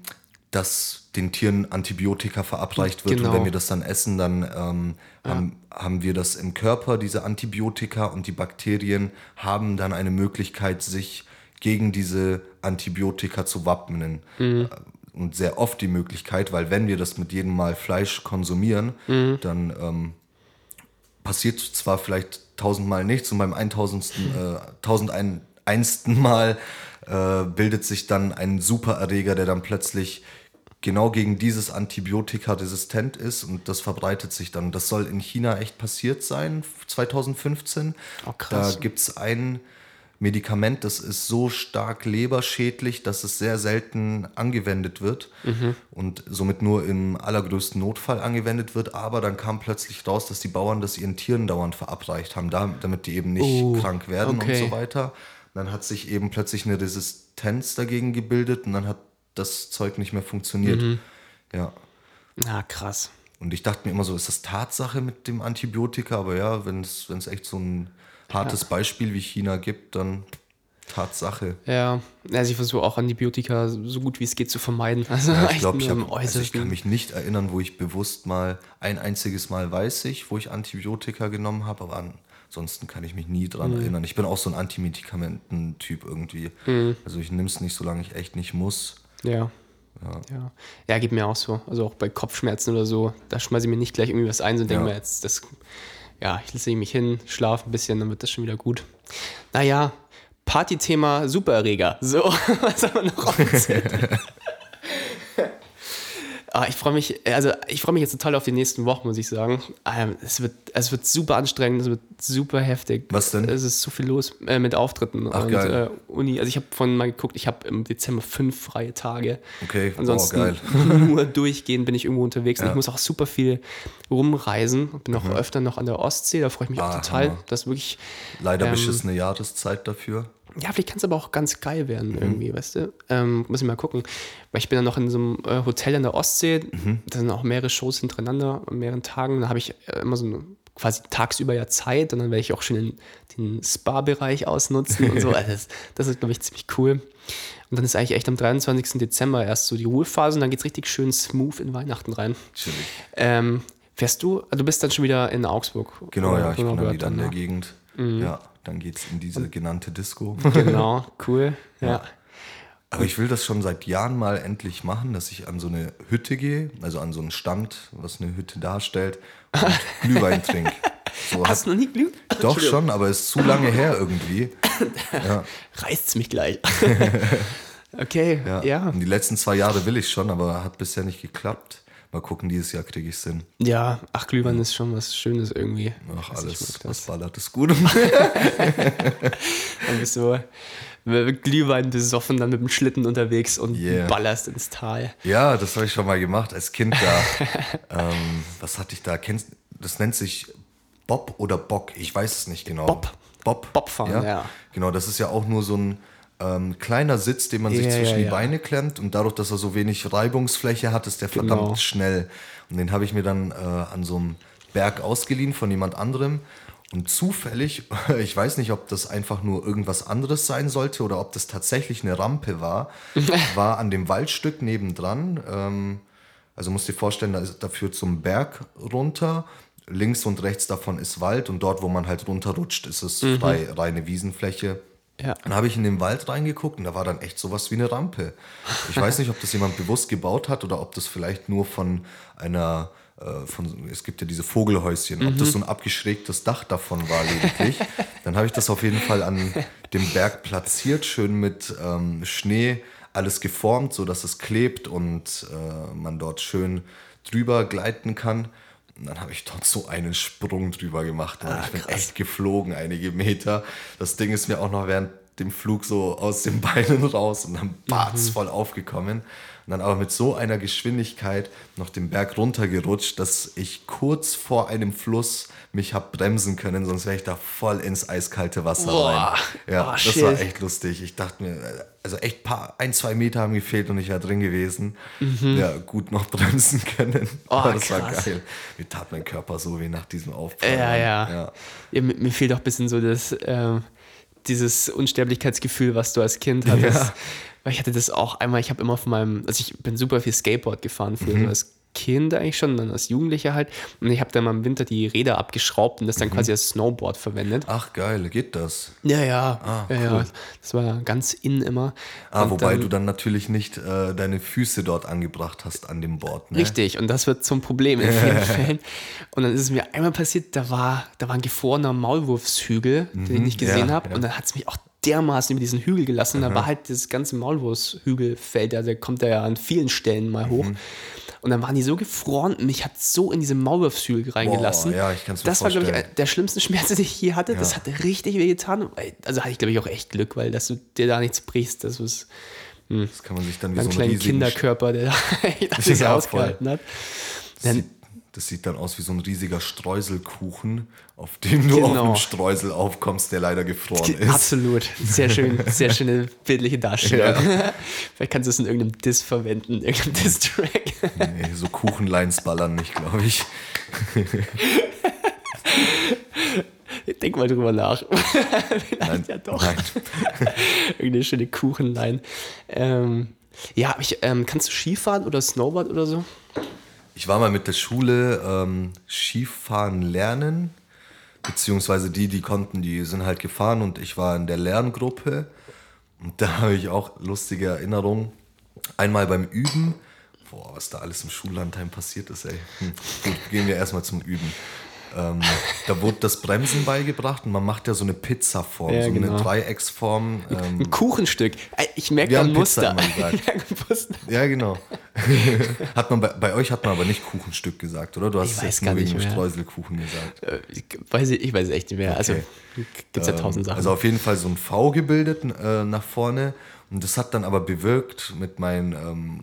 [SPEAKER 2] dass den Tieren Antibiotika verabreicht wird
[SPEAKER 3] Genau.
[SPEAKER 2] und wenn wir das dann essen, dann ähm, haben, haben wir das im Körper, diese Antibiotika und die Bakterien haben dann eine Möglichkeit, sich gegen diese Antibiotika zu wappnen.
[SPEAKER 3] Mhm.
[SPEAKER 2] Und sehr oft die Möglichkeit, weil wenn wir das mit jedem Mal Fleisch konsumieren,
[SPEAKER 3] Mhm.
[SPEAKER 2] dann ähm, passiert zwar vielleicht tausendmal nichts und beim 1000. Äh, 1001. Mal äh, bildet sich dann ein Supererreger, der dann plötzlich genau gegen dieses Antibiotika resistent ist und das verbreitet sich dann. Das soll in China echt passiert sein, 2015.
[SPEAKER 3] Oh.
[SPEAKER 2] Da gibt es ein Medikament, das ist so stark leberschädlich, dass es sehr selten angewendet wird und somit nur im allergrößten Notfall angewendet wird. Aber dann kam plötzlich raus, dass die Bauern das ihren Tieren dauernd verabreicht haben, da- damit die eben nicht
[SPEAKER 3] Oh,
[SPEAKER 2] krank werden
[SPEAKER 3] okay.
[SPEAKER 2] und so weiter. Dann hat sich eben plötzlich eine Resistenz dagegen gebildet und dann hat das Zeug nicht mehr funktioniert.
[SPEAKER 3] Mhm.
[SPEAKER 2] Ja.
[SPEAKER 3] Na, krass.
[SPEAKER 2] Und ich dachte mir immer so, ist das Tatsache mit dem Antibiotika? Aber ja, wenn es wenn es echt so ein hartes Beispiel wie China gibt, dann Tatsache.
[SPEAKER 3] Ja, also ich versuche auch Antibiotika so gut wie es geht zu vermeiden. Also
[SPEAKER 2] Ja, ich
[SPEAKER 3] echt
[SPEAKER 2] glaube, ich, hab- also ich kann mich nicht erinnern, wo ich bewusst mal ein einziges Mal weiß ich, wo ich Antibiotika genommen habe, aber ansonsten kann ich mich nie dran
[SPEAKER 3] Mhm.
[SPEAKER 2] erinnern. Ich bin auch so ein Antimedikamenten-Typ irgendwie.
[SPEAKER 3] Mhm.
[SPEAKER 2] Also ich nehme es nicht, solange ich echt nicht muss.
[SPEAKER 3] Ja. Ja. ja. geht mir auch so. Also auch bei Kopfschmerzen oder so, da schmeiße ich mir nicht gleich irgendwie was ein, so denke
[SPEAKER 2] Ja.
[SPEAKER 3] mir jetzt, das, ja, ich lege mich hin, schlafe ein bisschen, dann wird das schon wieder gut. Naja, Partythema Supererreger. So, was haben wir noch auf Zettel? Ah, ich freue mich, also ich freue mich jetzt total auf die nächsten Wochen, muss ich sagen. Ähm, es, wird, es wird super anstrengend, es wird super heftig.
[SPEAKER 2] Was denn?
[SPEAKER 3] Es ist so viel los äh, mit Auftritten
[SPEAKER 2] Ach,
[SPEAKER 3] und
[SPEAKER 2] geil.
[SPEAKER 3] Äh, Uni. Also ich habe vorhin mal geguckt, ich habe im Dezember fünf freie Tage.
[SPEAKER 2] Okay, oh,
[SPEAKER 3] Ansonsten
[SPEAKER 2] geil.
[SPEAKER 3] nur durchgehend bin ich irgendwo unterwegs
[SPEAKER 2] Ja.
[SPEAKER 3] ich muss auch super viel rumreisen. Bin auch öfter noch an der Ostsee, da freue ich mich auch
[SPEAKER 2] Ah,
[SPEAKER 3] total. Das wirklich,
[SPEAKER 2] Leider
[SPEAKER 3] Ähm,
[SPEAKER 2] beschissene Jahreszeit dafür.
[SPEAKER 3] Ja, vielleicht kann es aber auch ganz geil
[SPEAKER 2] Mhm.
[SPEAKER 3] werden irgendwie, weißt du? Ähm, muss ich mal gucken. Weil ich bin dann noch in so einem äh, Hotel an der Ostsee,
[SPEAKER 2] Mhm.
[SPEAKER 3] da sind auch mehrere Shows hintereinander an mehreren Tagen. Da habe ich äh, immer so eine, quasi tagsüber ja Zeit und dann werde ich auch schon den, den Spa-Bereich ausnutzen und so. Also das, das ist, glaube ich, ziemlich cool. Und dann ist eigentlich echt am 23. Dezember erst so die Ruhephase und dann geht es richtig schön smooth in Weihnachten rein. Ähm, fährst du, also du bist dann schon wieder in Augsburg.
[SPEAKER 2] Genau, ja, ich bin dann wieder in der? Gegend.
[SPEAKER 3] Mhm.
[SPEAKER 2] Ja, dann geht's in diese genannte Disco.
[SPEAKER 3] Genau, cool. ja.
[SPEAKER 2] Aber ich will das schon seit Jahren mal endlich machen, dass ich an so eine Hütte gehe, also an so einen Stand, was eine Hütte darstellt, und Glühwein trinke. So
[SPEAKER 3] Hast du noch nie Glüh?
[SPEAKER 2] doch schon, aber ist zu lange her irgendwie.
[SPEAKER 3] reißt's mich gleich. okay,
[SPEAKER 2] Ja.
[SPEAKER 3] ja.
[SPEAKER 2] Und die letzten zwei Jahre will ich schon, aber hat bisher nicht geklappt. Mal gucken, dieses Jahr kriege ich es hin.
[SPEAKER 3] Ja, ach, Glühwein ist schon was Schönes irgendwie.
[SPEAKER 2] Ach, alles, was
[SPEAKER 3] das.
[SPEAKER 2] ballert, ist gut.
[SPEAKER 3] Dann bist du Glühwein besoffen, dann mit dem Schlitten unterwegs und
[SPEAKER 2] Yeah.
[SPEAKER 3] ballerst ins Tal.
[SPEAKER 2] Ja, das habe ich schon mal gemacht als Kind da. ähm, was hatte ich da? Kennst, das nennt sich Bob oder Bock? Ich weiß es nicht genau.
[SPEAKER 3] Bob.
[SPEAKER 2] Bob.
[SPEAKER 3] Bobfahren, ja.
[SPEAKER 2] Genau, das ist ja auch nur so ein ähm, kleiner Sitz, den man sich
[SPEAKER 3] Ja,
[SPEAKER 2] zwischen
[SPEAKER 3] ja,
[SPEAKER 2] die. Beine klemmt und dadurch, dass er so wenig Reibungsfläche hat, ist der verdammt
[SPEAKER 3] Genau.
[SPEAKER 2] schnell. Und den habe ich mir dann äh, an so einem Berg ausgeliehen von jemand anderem. Und zufällig, ich weiß nicht, ob das einfach nur irgendwas anderes sein sollte oder ob das tatsächlich eine Rampe war, war an dem Waldstück nebendran. Ähm, also musst dir vorstellen, da, ist, da führt zum Berg runter. Links und rechts davon ist Wald und dort, wo man halt runterrutscht, ist es frei, reine Wiesenfläche.
[SPEAKER 3] Ja.
[SPEAKER 2] Dann habe ich in den Wald reingeguckt und da war dann echt sowas wie eine Rampe. Ich weiß nicht, ob das jemand bewusst gebaut hat oder ob das vielleicht nur von einer, äh, von, es gibt ja diese Vogelhäuschen, ob das so ein abgeschrägtes Dach davon war lediglich. Dann habe ich das auf jeden Fall an dem Berg platziert, schön mit ähm, Schnee, alles geformt, so dass es klebt und äh, man dort schön drüber gleiten kann. Und dann habe ich dort so einen Sprung drüber gemacht. Mann. ich bin echt geflogen, einige Meter. Das Ding ist mir auch noch während dem Flug so aus den Beinen raus und dann
[SPEAKER 3] Mhm.
[SPEAKER 2] batz voll aufgekommen. Und dann aber mit so einer Geschwindigkeit noch den Berg runtergerutscht, dass ich kurz vor einem Fluss mich hab bremsen können, sonst wäre ich da voll ins eiskalte Wasser
[SPEAKER 3] Boah.
[SPEAKER 2] rein. Ja,
[SPEAKER 3] Oh,
[SPEAKER 2] das
[SPEAKER 3] shit.
[SPEAKER 2] war echt lustig. Ich dachte mir, also echt paar, ein, zwei Meter haben gefehlt und ich wäre drin gewesen. Ja, gut noch bremsen können.
[SPEAKER 3] Mhm. Oh,
[SPEAKER 2] Aber das war
[SPEAKER 3] krass.
[SPEAKER 2] geil. Mir tat mein Körper so wie nach diesem Aufprall.
[SPEAKER 3] Ja, ja.
[SPEAKER 2] ja.
[SPEAKER 3] ja mir, mir fehlt auch ein bisschen so das, ähm, dieses Unsterblichkeitsgefühl, was du als Kind hattest.
[SPEAKER 2] Ja.
[SPEAKER 3] Weil ich hatte das auch einmal, ich habe immer von meinem, also ich bin super viel Skateboard gefahren, früher
[SPEAKER 2] Mhm.
[SPEAKER 3] als Kind eigentlich schon, dann als Jugendlicher halt. Und ich habe dann mal im Winter die Räder abgeschraubt und das
[SPEAKER 2] Mhm.
[SPEAKER 3] dann quasi als Snowboard verwendet.
[SPEAKER 2] Ach geil, geht das?
[SPEAKER 3] Ja, ja.
[SPEAKER 2] Ah,
[SPEAKER 3] ja, ja. Das war ganz in immer.
[SPEAKER 2] Ah,
[SPEAKER 3] Und
[SPEAKER 2] wobei
[SPEAKER 3] dann-
[SPEAKER 2] du dann natürlich nicht äh, deine Füße dort angebracht hast an dem Board. Ne?
[SPEAKER 3] Richtig, und das wird zum Problem in vielen Fällen. Und dann ist es mir einmal passiert, da war, da war ein gefrorener Maulwurfshügel, den ich nicht gesehen
[SPEAKER 2] Mhm. ja,
[SPEAKER 3] habe. Und dann hat es mich auch dermaßen über diesen Hügel gelassen. Da war halt das ganze Maulwurfshügelfeld, also der kommt da ja an vielen Stellen mal hoch.
[SPEAKER 2] Mhm.
[SPEAKER 3] Und dann waren die so gefroren und mich hat so in diese Maulwurfshügel reingelassen.
[SPEAKER 2] ja, ich kann's mir
[SPEAKER 3] Das war, glaube ich,
[SPEAKER 2] vorstellen.
[SPEAKER 3] der schlimmste Schmerz, den ich je hatte. Das
[SPEAKER 2] Ja.
[SPEAKER 3] hat richtig weh getan. Also hatte ich, glaube ich, auch echt Glück, weil dass du dir da nichts brichst. Das ist
[SPEAKER 2] Das kann man sich dann wie
[SPEAKER 3] ein
[SPEAKER 2] so einen
[SPEAKER 3] kleiner
[SPEAKER 2] riesigen
[SPEAKER 3] Kinderkörper, der da alles
[SPEAKER 2] Ja,
[SPEAKER 3] ausgehalten hat.
[SPEAKER 2] Das sieht, das sieht dann aus wie so ein riesiger Streuselkuchen, auf dem du auf
[SPEAKER 3] Genau.
[SPEAKER 2] einem Streusel aufkommst, der leider gefroren ist.
[SPEAKER 3] Absolut. Sehr schön, sehr schöne bildliche Darstellung. Vielleicht kannst du es in irgendeinem Diss verwenden, in irgendeinem Diss-Track.
[SPEAKER 2] Nee, so Kuchenlines ballern nicht, glaube ich.
[SPEAKER 3] Denk mal drüber nach. Vielleicht
[SPEAKER 2] Nein,
[SPEAKER 3] ja doch.
[SPEAKER 2] nein.
[SPEAKER 3] Irgendeine schöne Kuchenlein. Ähm, ja, ich, ähm, kannst du Skifahren oder Snowboard oder so?
[SPEAKER 2] Ich war mal mit der Schule ähm, Skifahren lernen, beziehungsweise die, die konnten, die sind halt gefahren und ich war in der Lerngruppe. Und da habe ich auch lustige Erinnerungen. Einmal beim Üben, boah, was da alles im Schullandheim passiert ist, ey. Hm. Gut, gehen wir erstmal zum Üben. Ähm, da wurde das Bremsen beigebracht und man macht ja so eine Pizzaform,
[SPEAKER 3] Ja,
[SPEAKER 2] so
[SPEAKER 3] genau.
[SPEAKER 2] eine Dreiecksform. Ähm,
[SPEAKER 3] Ein Kuchenstück. Ich merke
[SPEAKER 2] Wir
[SPEAKER 3] ein Muster.
[SPEAKER 2] ja, genau. hat man bei, bei euch hat man aber nicht Kuchenstück gesagt, oder? Du hast
[SPEAKER 3] Ich
[SPEAKER 2] es jetzt nur wegen. Streuselkuchen gesagt.
[SPEAKER 3] Äh, Ich weiß, ich weiß echt nicht mehr. Also
[SPEAKER 2] Okay.
[SPEAKER 3] gibt es ja tausend Sachen.
[SPEAKER 2] Also auf jeden Fall so ein V gebildet äh, nach vorne. Und das hat dann aber bewirkt mit meinen ähm,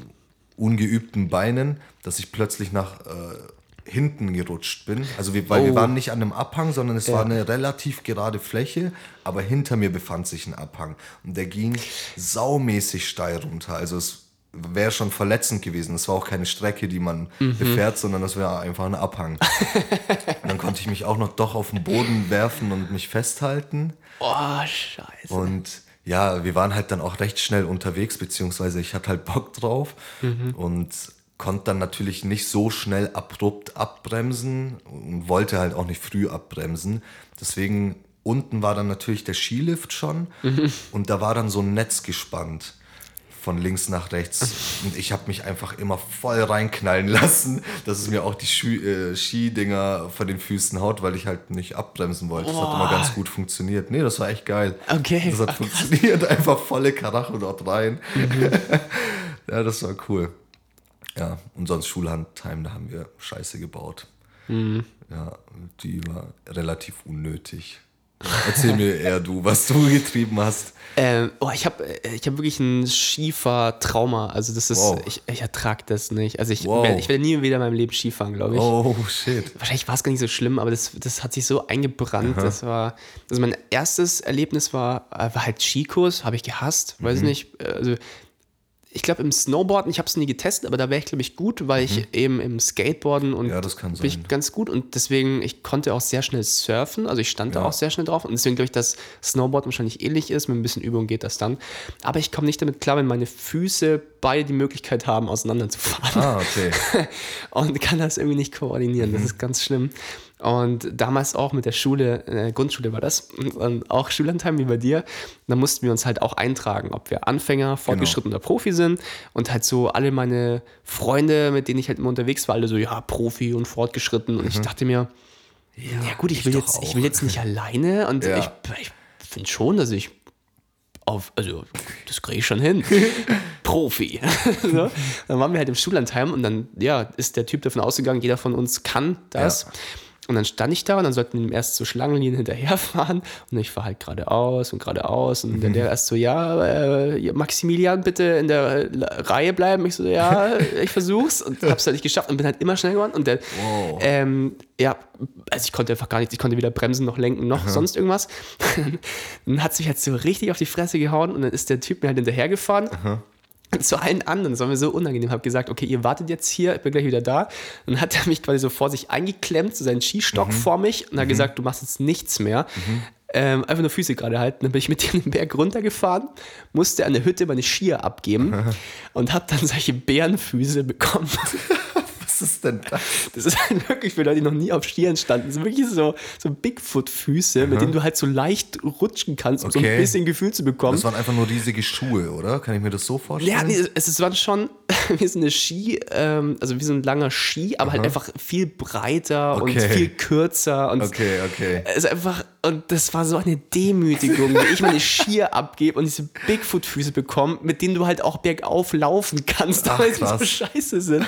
[SPEAKER 2] ungeübten Beinen, dass ich plötzlich nach äh, hinten gerutscht bin. Also wir, weil wir
[SPEAKER 3] Oh.
[SPEAKER 2] waren nicht an einem Abhang, sondern es
[SPEAKER 3] Ja.
[SPEAKER 2] war eine relativ gerade Fläche, aber hinter mir befand sich ein Abhang. Und der ging saumäßig steil runter. Also es wäre schon verletzend gewesen. Es war auch keine Strecke, die man
[SPEAKER 3] Mhm.
[SPEAKER 2] befährt, sondern das wäre einfach ein Abhang. Und dann konnte ich mich auch noch doch auf den Boden werfen und mich festhalten.
[SPEAKER 3] oh, scheiße.
[SPEAKER 2] Und ja, wir waren halt dann auch recht schnell unterwegs, beziehungsweise ich hatte halt Bock drauf und konnte dann natürlich nicht so schnell abrupt abbremsen und wollte halt auch nicht früh abbremsen. Deswegen unten war dann natürlich der Skilift schon und da war dann so ein Netz gespannt von links nach rechts. Und ich habe mich einfach immer voll reinknallen lassen, dass es mir auch die Schi äh, Skidinger von den Füßen haut, weil ich halt nicht abbremsen wollte. Das hat immer ganz gut funktioniert. Nee, das war echt geil.
[SPEAKER 3] Okay.
[SPEAKER 2] Das hat
[SPEAKER 3] krass.
[SPEAKER 2] funktioniert. Einfach volle Karacho dort rein.
[SPEAKER 3] Mhm.
[SPEAKER 2] ja, das war cool. Ja, und sonst Schulhandheim, da haben wir Scheiße gebaut.
[SPEAKER 3] Mhm.
[SPEAKER 2] Ja, die war relativ unnötig. Erzähl mir eher du, was du getrieben hast.
[SPEAKER 3] Ähm, oh, ich habe ich hab wirklich ein Skifahr-Trauma. Also das ist,
[SPEAKER 2] Wow.
[SPEAKER 3] ich, ich ertrage das nicht. Also ich,
[SPEAKER 2] Wow.
[SPEAKER 3] ich werde nie wieder in meinem Leben Skifahren, glaube ich.
[SPEAKER 2] Oh, shit.
[SPEAKER 3] Wahrscheinlich war es gar nicht so schlimm, aber das, das hat sich so eingebrannt. Das war, also mein erstes Erlebnis war, äh, war halt Skikurs, habe ich gehasst, weiß
[SPEAKER 2] Mhm.
[SPEAKER 3] nicht. Also ich glaube im Snowboarden, ich habe es nie getestet, aber da wäre ich glaube ich gut, weil ich eben im Skateboarden und
[SPEAKER 2] Mhm. Ja, das kann
[SPEAKER 3] bin ich ganz gut und deswegen ich konnte auch sehr schnell surfen, also ich stand da
[SPEAKER 2] Ja.
[SPEAKER 3] auch sehr schnell drauf und deswegen glaube ich, dass Snowboard wahrscheinlich ähnlich ist, mit ein bisschen Übung geht das dann. Aber ich komme nicht damit klar, wenn meine Füße beide die Möglichkeit haben, auseinanderzufahren
[SPEAKER 2] Ah, okay.
[SPEAKER 3] und kann das irgendwie nicht koordinieren. Das ist ganz schlimm. Und damals auch mit der Schule, äh, Grundschule war das, und auch Schullandheim wie bei dir, da mussten wir uns halt auch eintragen, ob wir Anfänger, fortgeschritten oder Profi sind. Und halt so alle meine Freunde, mit denen ich halt immer unterwegs war, alle so, ja, Profi und fortgeschritten. Und ich dachte mir, ja, gut, ich will,
[SPEAKER 2] doch
[SPEAKER 3] jetzt, ich will jetzt nicht alleine und
[SPEAKER 2] Ja.
[SPEAKER 3] ich, ich finde schon, dass ich auf, also das kriege ich schon hin. Profi. so. Dann waren wir halt im Schullandheim und dann, ja, ist der Typ davon ausgegangen, jeder von uns kann das. Und dann stand ich da und dann sollten wir ihm erst so Schlangenlinien hinterherfahren. Und ich fahre halt geradeaus und geradeaus. Und dann der erst so, ja, äh, Maximilian, bitte in der Reihe bleiben. Ich so, ja, ich versuch's. Und hab's halt nicht geschafft und bin halt immer schneller geworden. Und der, ähm, ja, also ich konnte einfach gar nichts, ich konnte weder bremsen noch lenken noch sonst irgendwas. dann hat sich halt so richtig auf die Fresse gehauen und dann ist der Typ mir halt hinterhergefahren. Zu allen anderen, das war mir so unangenehm, habe gesagt, okay, ihr wartet jetzt hier, ich bin gleich wieder da. Dann hat er mich quasi so vor sich eingeklemmt, so seinen Skistock vor mich und hat gesagt, du machst jetzt nichts mehr. Ähm, einfach nur Füße gerade halten. Dann bin ich mit den Berg runtergefahren, musste an der Hütte meine Skier abgeben und habe dann solche Bärenfüße bekommen.
[SPEAKER 2] Ist denn das?
[SPEAKER 3] Das ist halt wirklich für Leute, die noch nie auf Stieren standen. Das sind wirklich so, so Bigfoot-Füße, mit denen du halt so leicht rutschen kannst, um so ein
[SPEAKER 2] Okay.
[SPEAKER 3] bisschen Gefühl zu bekommen.
[SPEAKER 2] Das waren einfach nur riesige Schuhe, oder? Kann ich mir das so vorstellen?
[SPEAKER 3] Ja, nee, es, es waren schon wie so eine Ski, ähm, also wie so ein langer Ski, aber halt einfach viel breiter und
[SPEAKER 2] Okay.
[SPEAKER 3] viel kürzer. Und
[SPEAKER 2] Okay, okay.
[SPEAKER 3] Es ist einfach, und das war so eine Demütigung, wie ich meine Skier abgebe und diese Bigfoot-Füße bekomme, mit denen du halt auch bergauf laufen kannst, weil sie so scheiße sind.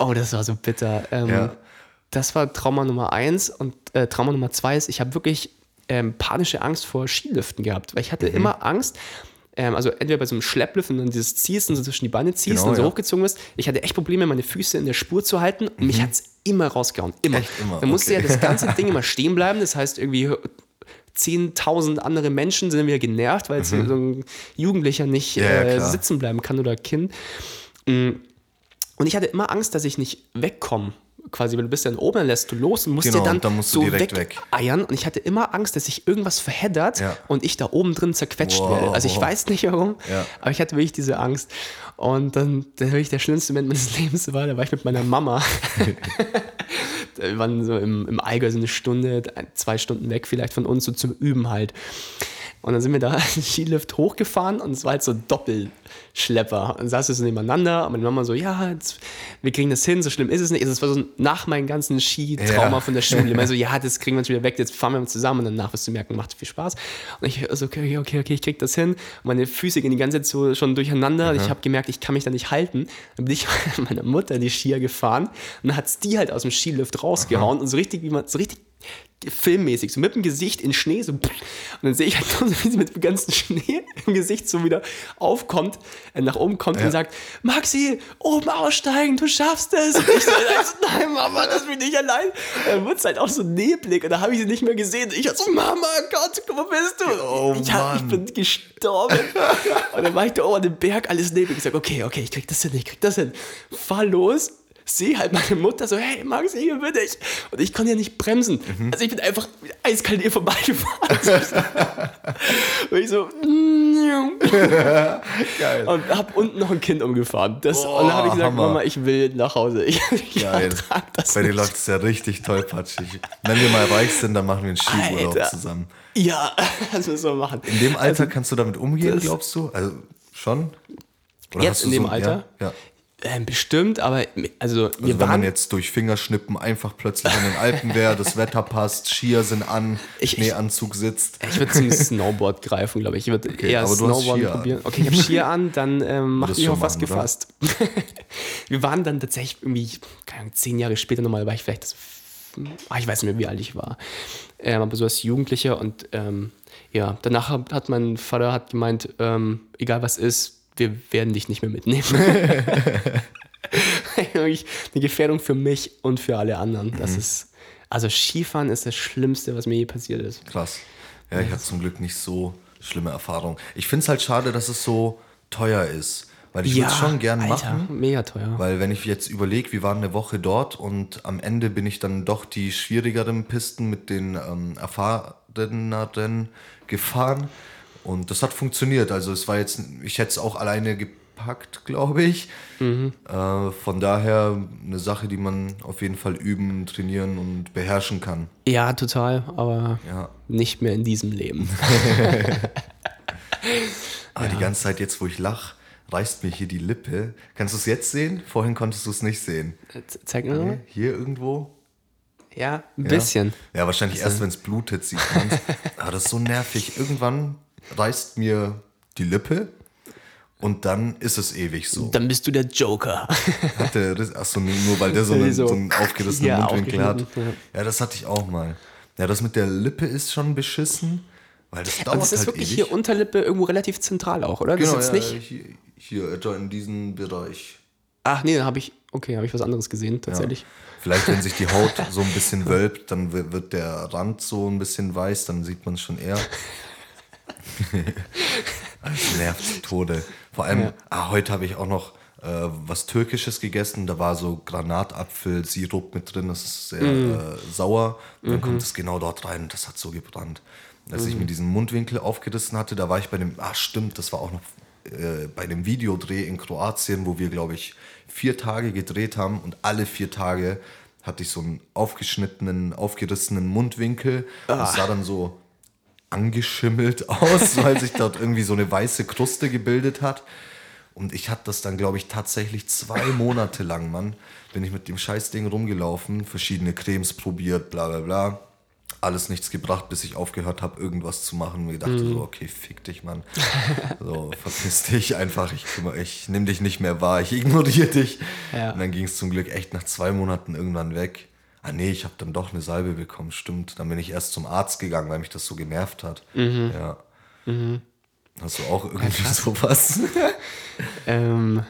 [SPEAKER 3] Oh, das war so bitter. Ähm,
[SPEAKER 2] Ja.
[SPEAKER 3] Das war Trauma Nummer eins und äh, Trauma Nummer zwei ist, ich habe wirklich ähm, panische Angst vor Skiliften gehabt, weil ich
[SPEAKER 2] Mhm.
[SPEAKER 3] hatte immer Angst, ähm, also entweder bei so einem Schlepplift und dann dieses ziehst und so zwischen die Beine ziehst
[SPEAKER 2] Genau,
[SPEAKER 3] und so
[SPEAKER 2] ja.
[SPEAKER 3] hochgezogen wirst. Ich hatte echt Probleme, meine Füße in der Spur zu halten und mich hat es immer rausgehauen. Immer.
[SPEAKER 2] Mhm. Echt immer,
[SPEAKER 3] Dann musste
[SPEAKER 2] okay.
[SPEAKER 3] ja das ganze Ding immer stehen bleiben. Das heißt, irgendwie 10.000 andere Menschen sind wieder genervt, weil jetzt so ein Jugendlicher nicht
[SPEAKER 2] Mhm. Ja,
[SPEAKER 3] äh, sitzen bleiben kann oder Kind. Mm. Und ich hatte immer Angst, dass ich nicht wegkomme. Quasi, weil du bist dann oben, dann lässt du los und musst
[SPEAKER 2] Genau,
[SPEAKER 3] dir dann,
[SPEAKER 2] dann musst du
[SPEAKER 3] so
[SPEAKER 2] direkt weg.
[SPEAKER 3] eiern. Und ich hatte immer Angst, dass sich irgendwas verheddert
[SPEAKER 2] Ja.
[SPEAKER 3] und ich da oben drin zerquetscht
[SPEAKER 2] Wow.
[SPEAKER 3] werde. Also ich weiß nicht warum,
[SPEAKER 2] Ja.
[SPEAKER 3] aber ich hatte wirklich diese Angst. Und dann, der wirklich der schlimmste Moment meines Lebens war, da war ich mit meiner Mama. wir waren so im, im Allgäu so eine Stunde, zwei Stunden weg vielleicht von uns, so zum Üben halt. Und dann sind wir da Skilift hochgefahren und es war halt so Doppelschlepper. Und saßen wir so nebeneinander und meine Mama so, ja, jetzt, wir kriegen das hin, so schlimm ist es nicht. Also Es war so nach meinem ganzen Skitrauma
[SPEAKER 2] Ja.
[SPEAKER 3] von der Schule. Immer so, ja, das kriegen wir uns wieder weg, jetzt fahren wir zusammen und danach wirst du merken, macht viel Spaß. Und ich so, okay, okay, okay, ich krieg das hin. Und meine Füße gehen die ganze Zeit so schon durcheinander. Und ich habe gemerkt, ich kann mich da nicht halten. Dann bin ich meiner Mutter die Skier gefahren und dann hat's die halt aus dem Skilift rausgehauen und so richtig, wie man, so richtig filmmäßig, so mit dem Gesicht in Schnee, so und dann sehe ich halt so, wie sie mit dem ganzen Schnee im Gesicht so wieder aufkommt, äh, nach oben kommt und sagt, Maxi, oben aussteigen, du schaffst es. Und ich so, also, nein, Mama, das bin ich allein. Und dann wird es halt auch so neblig und da habe ich sie nicht mehr gesehen. Und ich so, Mama, Gott, wo bist du?
[SPEAKER 2] Oh,
[SPEAKER 3] ich, hab, ich bin gestorben. und dann war ich da oben an dem Berg, alles neblig. Ich sage, okay, okay, ich krieg das hin, ich krieg das hin. Fahr los, sehe halt meine Mutter so, hey Max, hier bin ich. Und ich konnte ja nicht bremsen.
[SPEAKER 2] Mhm.
[SPEAKER 3] Also ich bin einfach eiskalt ihr vorbeigefahren. und ich so,
[SPEAKER 2] Geil.
[SPEAKER 3] und hab unten noch ein Kind umgefahren. Das,
[SPEAKER 2] Boah,
[SPEAKER 3] und dann habe ich gesagt,
[SPEAKER 2] Hammer.
[SPEAKER 3] Mama, ich will nach Hause. Ich, ich
[SPEAKER 2] Geil.
[SPEAKER 3] das
[SPEAKER 2] Bei dir
[SPEAKER 3] nicht.
[SPEAKER 2] läuft es ja richtig tollpatschig. Wenn wir mal reich sind, dann machen wir einen Skiurlaub
[SPEAKER 3] Alter.
[SPEAKER 2] zusammen.
[SPEAKER 3] Ja, das müssen wir machen.
[SPEAKER 2] In dem Alter kannst du damit umgehen, glaubst du? Also schon? Oder
[SPEAKER 3] Jetzt in dem
[SPEAKER 2] so-
[SPEAKER 3] Alter?
[SPEAKER 2] Ja, ja.
[SPEAKER 3] Ähm, bestimmt, aber also, wir
[SPEAKER 2] Also wenn
[SPEAKER 3] waren
[SPEAKER 2] man jetzt durch Fingerschnippen einfach plötzlich in den Alpen wäre, das Wetter passt, Skier sind an,
[SPEAKER 3] Ich-
[SPEAKER 2] Schneeanzug sitzt.
[SPEAKER 3] Ich würde zum Snowboard greifen, glaube ich. Ich würde eher
[SPEAKER 2] du hast
[SPEAKER 3] Snowboard probieren. Okay, ich habe Skier an, dann ähm, mich
[SPEAKER 2] schon
[SPEAKER 3] auf was
[SPEAKER 2] oder?
[SPEAKER 3] gefasst. Wir waren dann tatsächlich irgendwie, keine Ahnung, zehn Jahre später nochmal, war ich vielleicht, so, ah, ich weiß nicht mehr, wie alt ich war. Ähm, aber so als Jugendlicher und ähm, ja, danach hat hat mein Vater hat gemeint, ähm, egal was ist, wir werden dich nicht mehr mitnehmen. Eine Gefährdung für mich und für alle anderen. Das ist, also Skifahren ist das Schlimmste, was mir je passiert ist.
[SPEAKER 2] Krass. Ja, ich hatte zum Glück nicht so schlimme Erfahrungen. Ich finde es halt schade, dass es so teuer ist. Weil ich würde es schon gern
[SPEAKER 3] Alter,
[SPEAKER 2] machen.
[SPEAKER 3] Mega teuer.
[SPEAKER 2] Weil wenn ich jetzt überlege, wir waren eine Woche dort und am Ende bin ich dann doch die schwierigeren Pisten mit den ähm, erfahreneren gefahren. Und das hat funktioniert. Also es war jetzt, ich hätte es auch alleine gepackt, glaube ich. Äh, von daher eine Sache, die man auf jeden Fall üben, trainieren und beherrschen kann.
[SPEAKER 3] Ja, total, aber
[SPEAKER 2] Ja.
[SPEAKER 3] nicht mehr in diesem Leben.
[SPEAKER 2] Aber die ganze Zeit jetzt, wo ich lach, reißt mir hier die Lippe. Kannst du es jetzt sehen? Vorhin konntest du es nicht sehen.
[SPEAKER 3] Z- Zeig mir mal.
[SPEAKER 2] Hier irgendwo?
[SPEAKER 3] Ja, ein
[SPEAKER 2] Ja?
[SPEAKER 3] bisschen.
[SPEAKER 2] Ja, wahrscheinlich erst, wenn es blutet, sieht man Aber das ist so nervig. Irgendwann reißt mir die Lippe Und dann ist es ewig so.
[SPEAKER 3] Dann bist du der Joker.
[SPEAKER 2] Hat der achso, nur weil der so einen,
[SPEAKER 3] So.
[SPEAKER 2] so einen aufgerissenen
[SPEAKER 3] Ja,
[SPEAKER 2] Mundwinkel hat. Ja. das hatte ich auch mal. Ja, das mit der Lippe ist schon beschissen, weil das dauert
[SPEAKER 3] Aber das ist
[SPEAKER 2] halt
[SPEAKER 3] wirklich
[SPEAKER 2] ewig.
[SPEAKER 3] hier Unterlippe irgendwo relativ zentral auch, oder?
[SPEAKER 2] genau,
[SPEAKER 3] das ist
[SPEAKER 2] ja,
[SPEAKER 3] nicht.
[SPEAKER 2] Hier, hier etwa in diesem Bereich.
[SPEAKER 3] Ach nee, dann habe ich. Okay, habe ich was anderes gesehen, tatsächlich.
[SPEAKER 2] Vielleicht, wenn sich die Haut so ein bisschen wölbt, dann wi- wird der Rand so ein bisschen weiß, dann sieht man es schon eher. Das nervt zu Tode. Vor allem,
[SPEAKER 3] Ja.
[SPEAKER 2] ah, heute habe ich auch noch äh, was Türkisches gegessen. Da war so Granatapfel-Sirup mit drin. Das ist sehr
[SPEAKER 3] Mm.
[SPEAKER 2] äh, sauer. Und dann
[SPEAKER 3] Mhm.
[SPEAKER 2] kommt es genau dort rein und das hat so gebrannt. Als ich mir diesen Mundwinkel aufgerissen hatte, da war ich bei dem, ah stimmt, das war auch noch äh, bei dem Videodreh in Kroatien, wo wir, glaube ich, vier Tage gedreht haben und alle vier Tage hatte ich so einen aufgeschnittenen, aufgerissenen Mundwinkel. Und
[SPEAKER 3] Ah.
[SPEAKER 2] es sah dann so angeschimmelt aus, weil sich dort irgendwie so eine weiße Kruste gebildet hat. Und ich hatte das dann, glaube ich, tatsächlich zwei Monate lang, Mann, bin ich mit dem Scheißding rumgelaufen, verschiedene Cremes probiert, bla bla bla. Alles nichts gebracht, bis ich aufgehört habe, irgendwas zu machen. Mir dachte
[SPEAKER 3] Mhm.
[SPEAKER 2] so, okay, fick dich, Mann. So, verpiss dich einfach, ich, kümmere- ich nehme dich nicht mehr wahr, ich ignoriere dich.
[SPEAKER 3] Ja.
[SPEAKER 2] Und dann ging es zum Glück echt nach zwei Monaten irgendwann weg. Ah nee, ich habe dann doch eine Salbe bekommen, stimmt. Dann bin ich erst zum Arzt gegangen, weil mich das so genervt hat.
[SPEAKER 3] Mhm.
[SPEAKER 2] Ja. Hast du auch irgendwie sowas?
[SPEAKER 3] Ähm,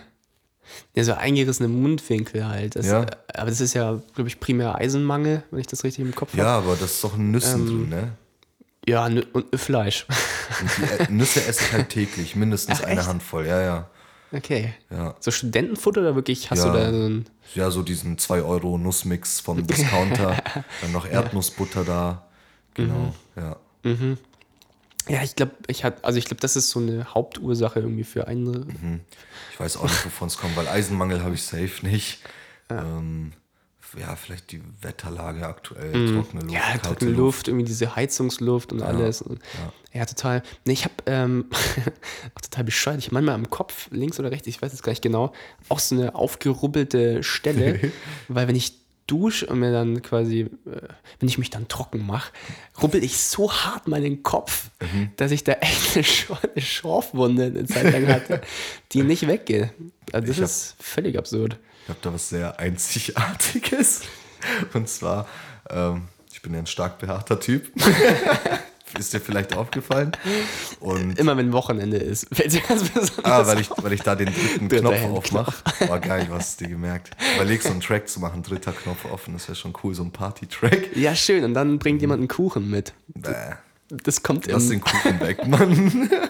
[SPEAKER 3] ja, so eingerissene Mundwinkel halt. Das,
[SPEAKER 2] Ja.
[SPEAKER 3] äh, Aber das ist ja, glaube ich, primär Eisenmangel, wenn ich das richtig im Kopf habe.
[SPEAKER 2] ja, aber das ist doch in Nüssen
[SPEAKER 3] Ähm,
[SPEAKER 2] drin, ne?
[SPEAKER 3] Ja, und Fleisch.
[SPEAKER 2] Und die Ä- Nüsse esse ich halt täglich, mindestens
[SPEAKER 3] Ach,
[SPEAKER 2] eine
[SPEAKER 3] echt?
[SPEAKER 2] Handvoll, ja, ja.
[SPEAKER 3] Okay.
[SPEAKER 2] Ja.
[SPEAKER 3] So Studentenfutter oder wirklich hast
[SPEAKER 2] Ja.
[SPEAKER 3] du da so ein.
[SPEAKER 2] Ja, so diesen 2 Euro Nussmix vom Discounter, dann noch Erdnussbutter da. Genau, ja.
[SPEAKER 3] Ja, ich glaube, ich hat, also ich glaube, das ist so eine Hauptursache irgendwie für eine.
[SPEAKER 2] Ich weiß auch nicht, wovon es kommt, weil Eisenmangel habe ich safe nicht. Ja. Ähm, ja, vielleicht die Wetterlage aktuell, trockene Luft,
[SPEAKER 3] Ja, trockene Luft, irgendwie diese Heizungsluft und alles. Und, ja. total. Nee, ich habe ähm, auch total bescheuert. Ich manchmal am Kopf, links oder rechts, ich weiß es gar nicht genau, auch so eine aufgerubbelte Stelle, weil wenn ich dusche und mir dann quasi, äh, wenn ich mich dann trocken mache, rubbel ich so hart meinen Kopf,
[SPEAKER 2] Mhm.
[SPEAKER 3] dass ich da echt eine, Schor eine Schorfwunde eine Zeit lang hatte, die nicht weggeht. Also das
[SPEAKER 2] Ich hab-
[SPEAKER 3] ist völlig absurd.
[SPEAKER 2] Ich habe da was sehr Einzigartiges. Und zwar, ähm, ich bin ja ein stark behaarter Typ. Ist dir vielleicht aufgefallen? Und
[SPEAKER 3] Immer wenn Wochenende ist, fällt dir ganz besonders
[SPEAKER 2] ah, weil ich, weil ich da den dritten
[SPEAKER 3] Dritter
[SPEAKER 2] Knopf aufmache. War geil, du hast es dir gemerkt. Überleg, so einen Track zu machen, dritter Knopf offen, das wäre schon cool, so ein Party-Track.
[SPEAKER 3] Ja, schön. Und dann bringt jemand einen Kuchen mit.
[SPEAKER 2] Bäh.
[SPEAKER 3] Das kommt
[SPEAKER 2] Lass den Kuchen weg, Mann.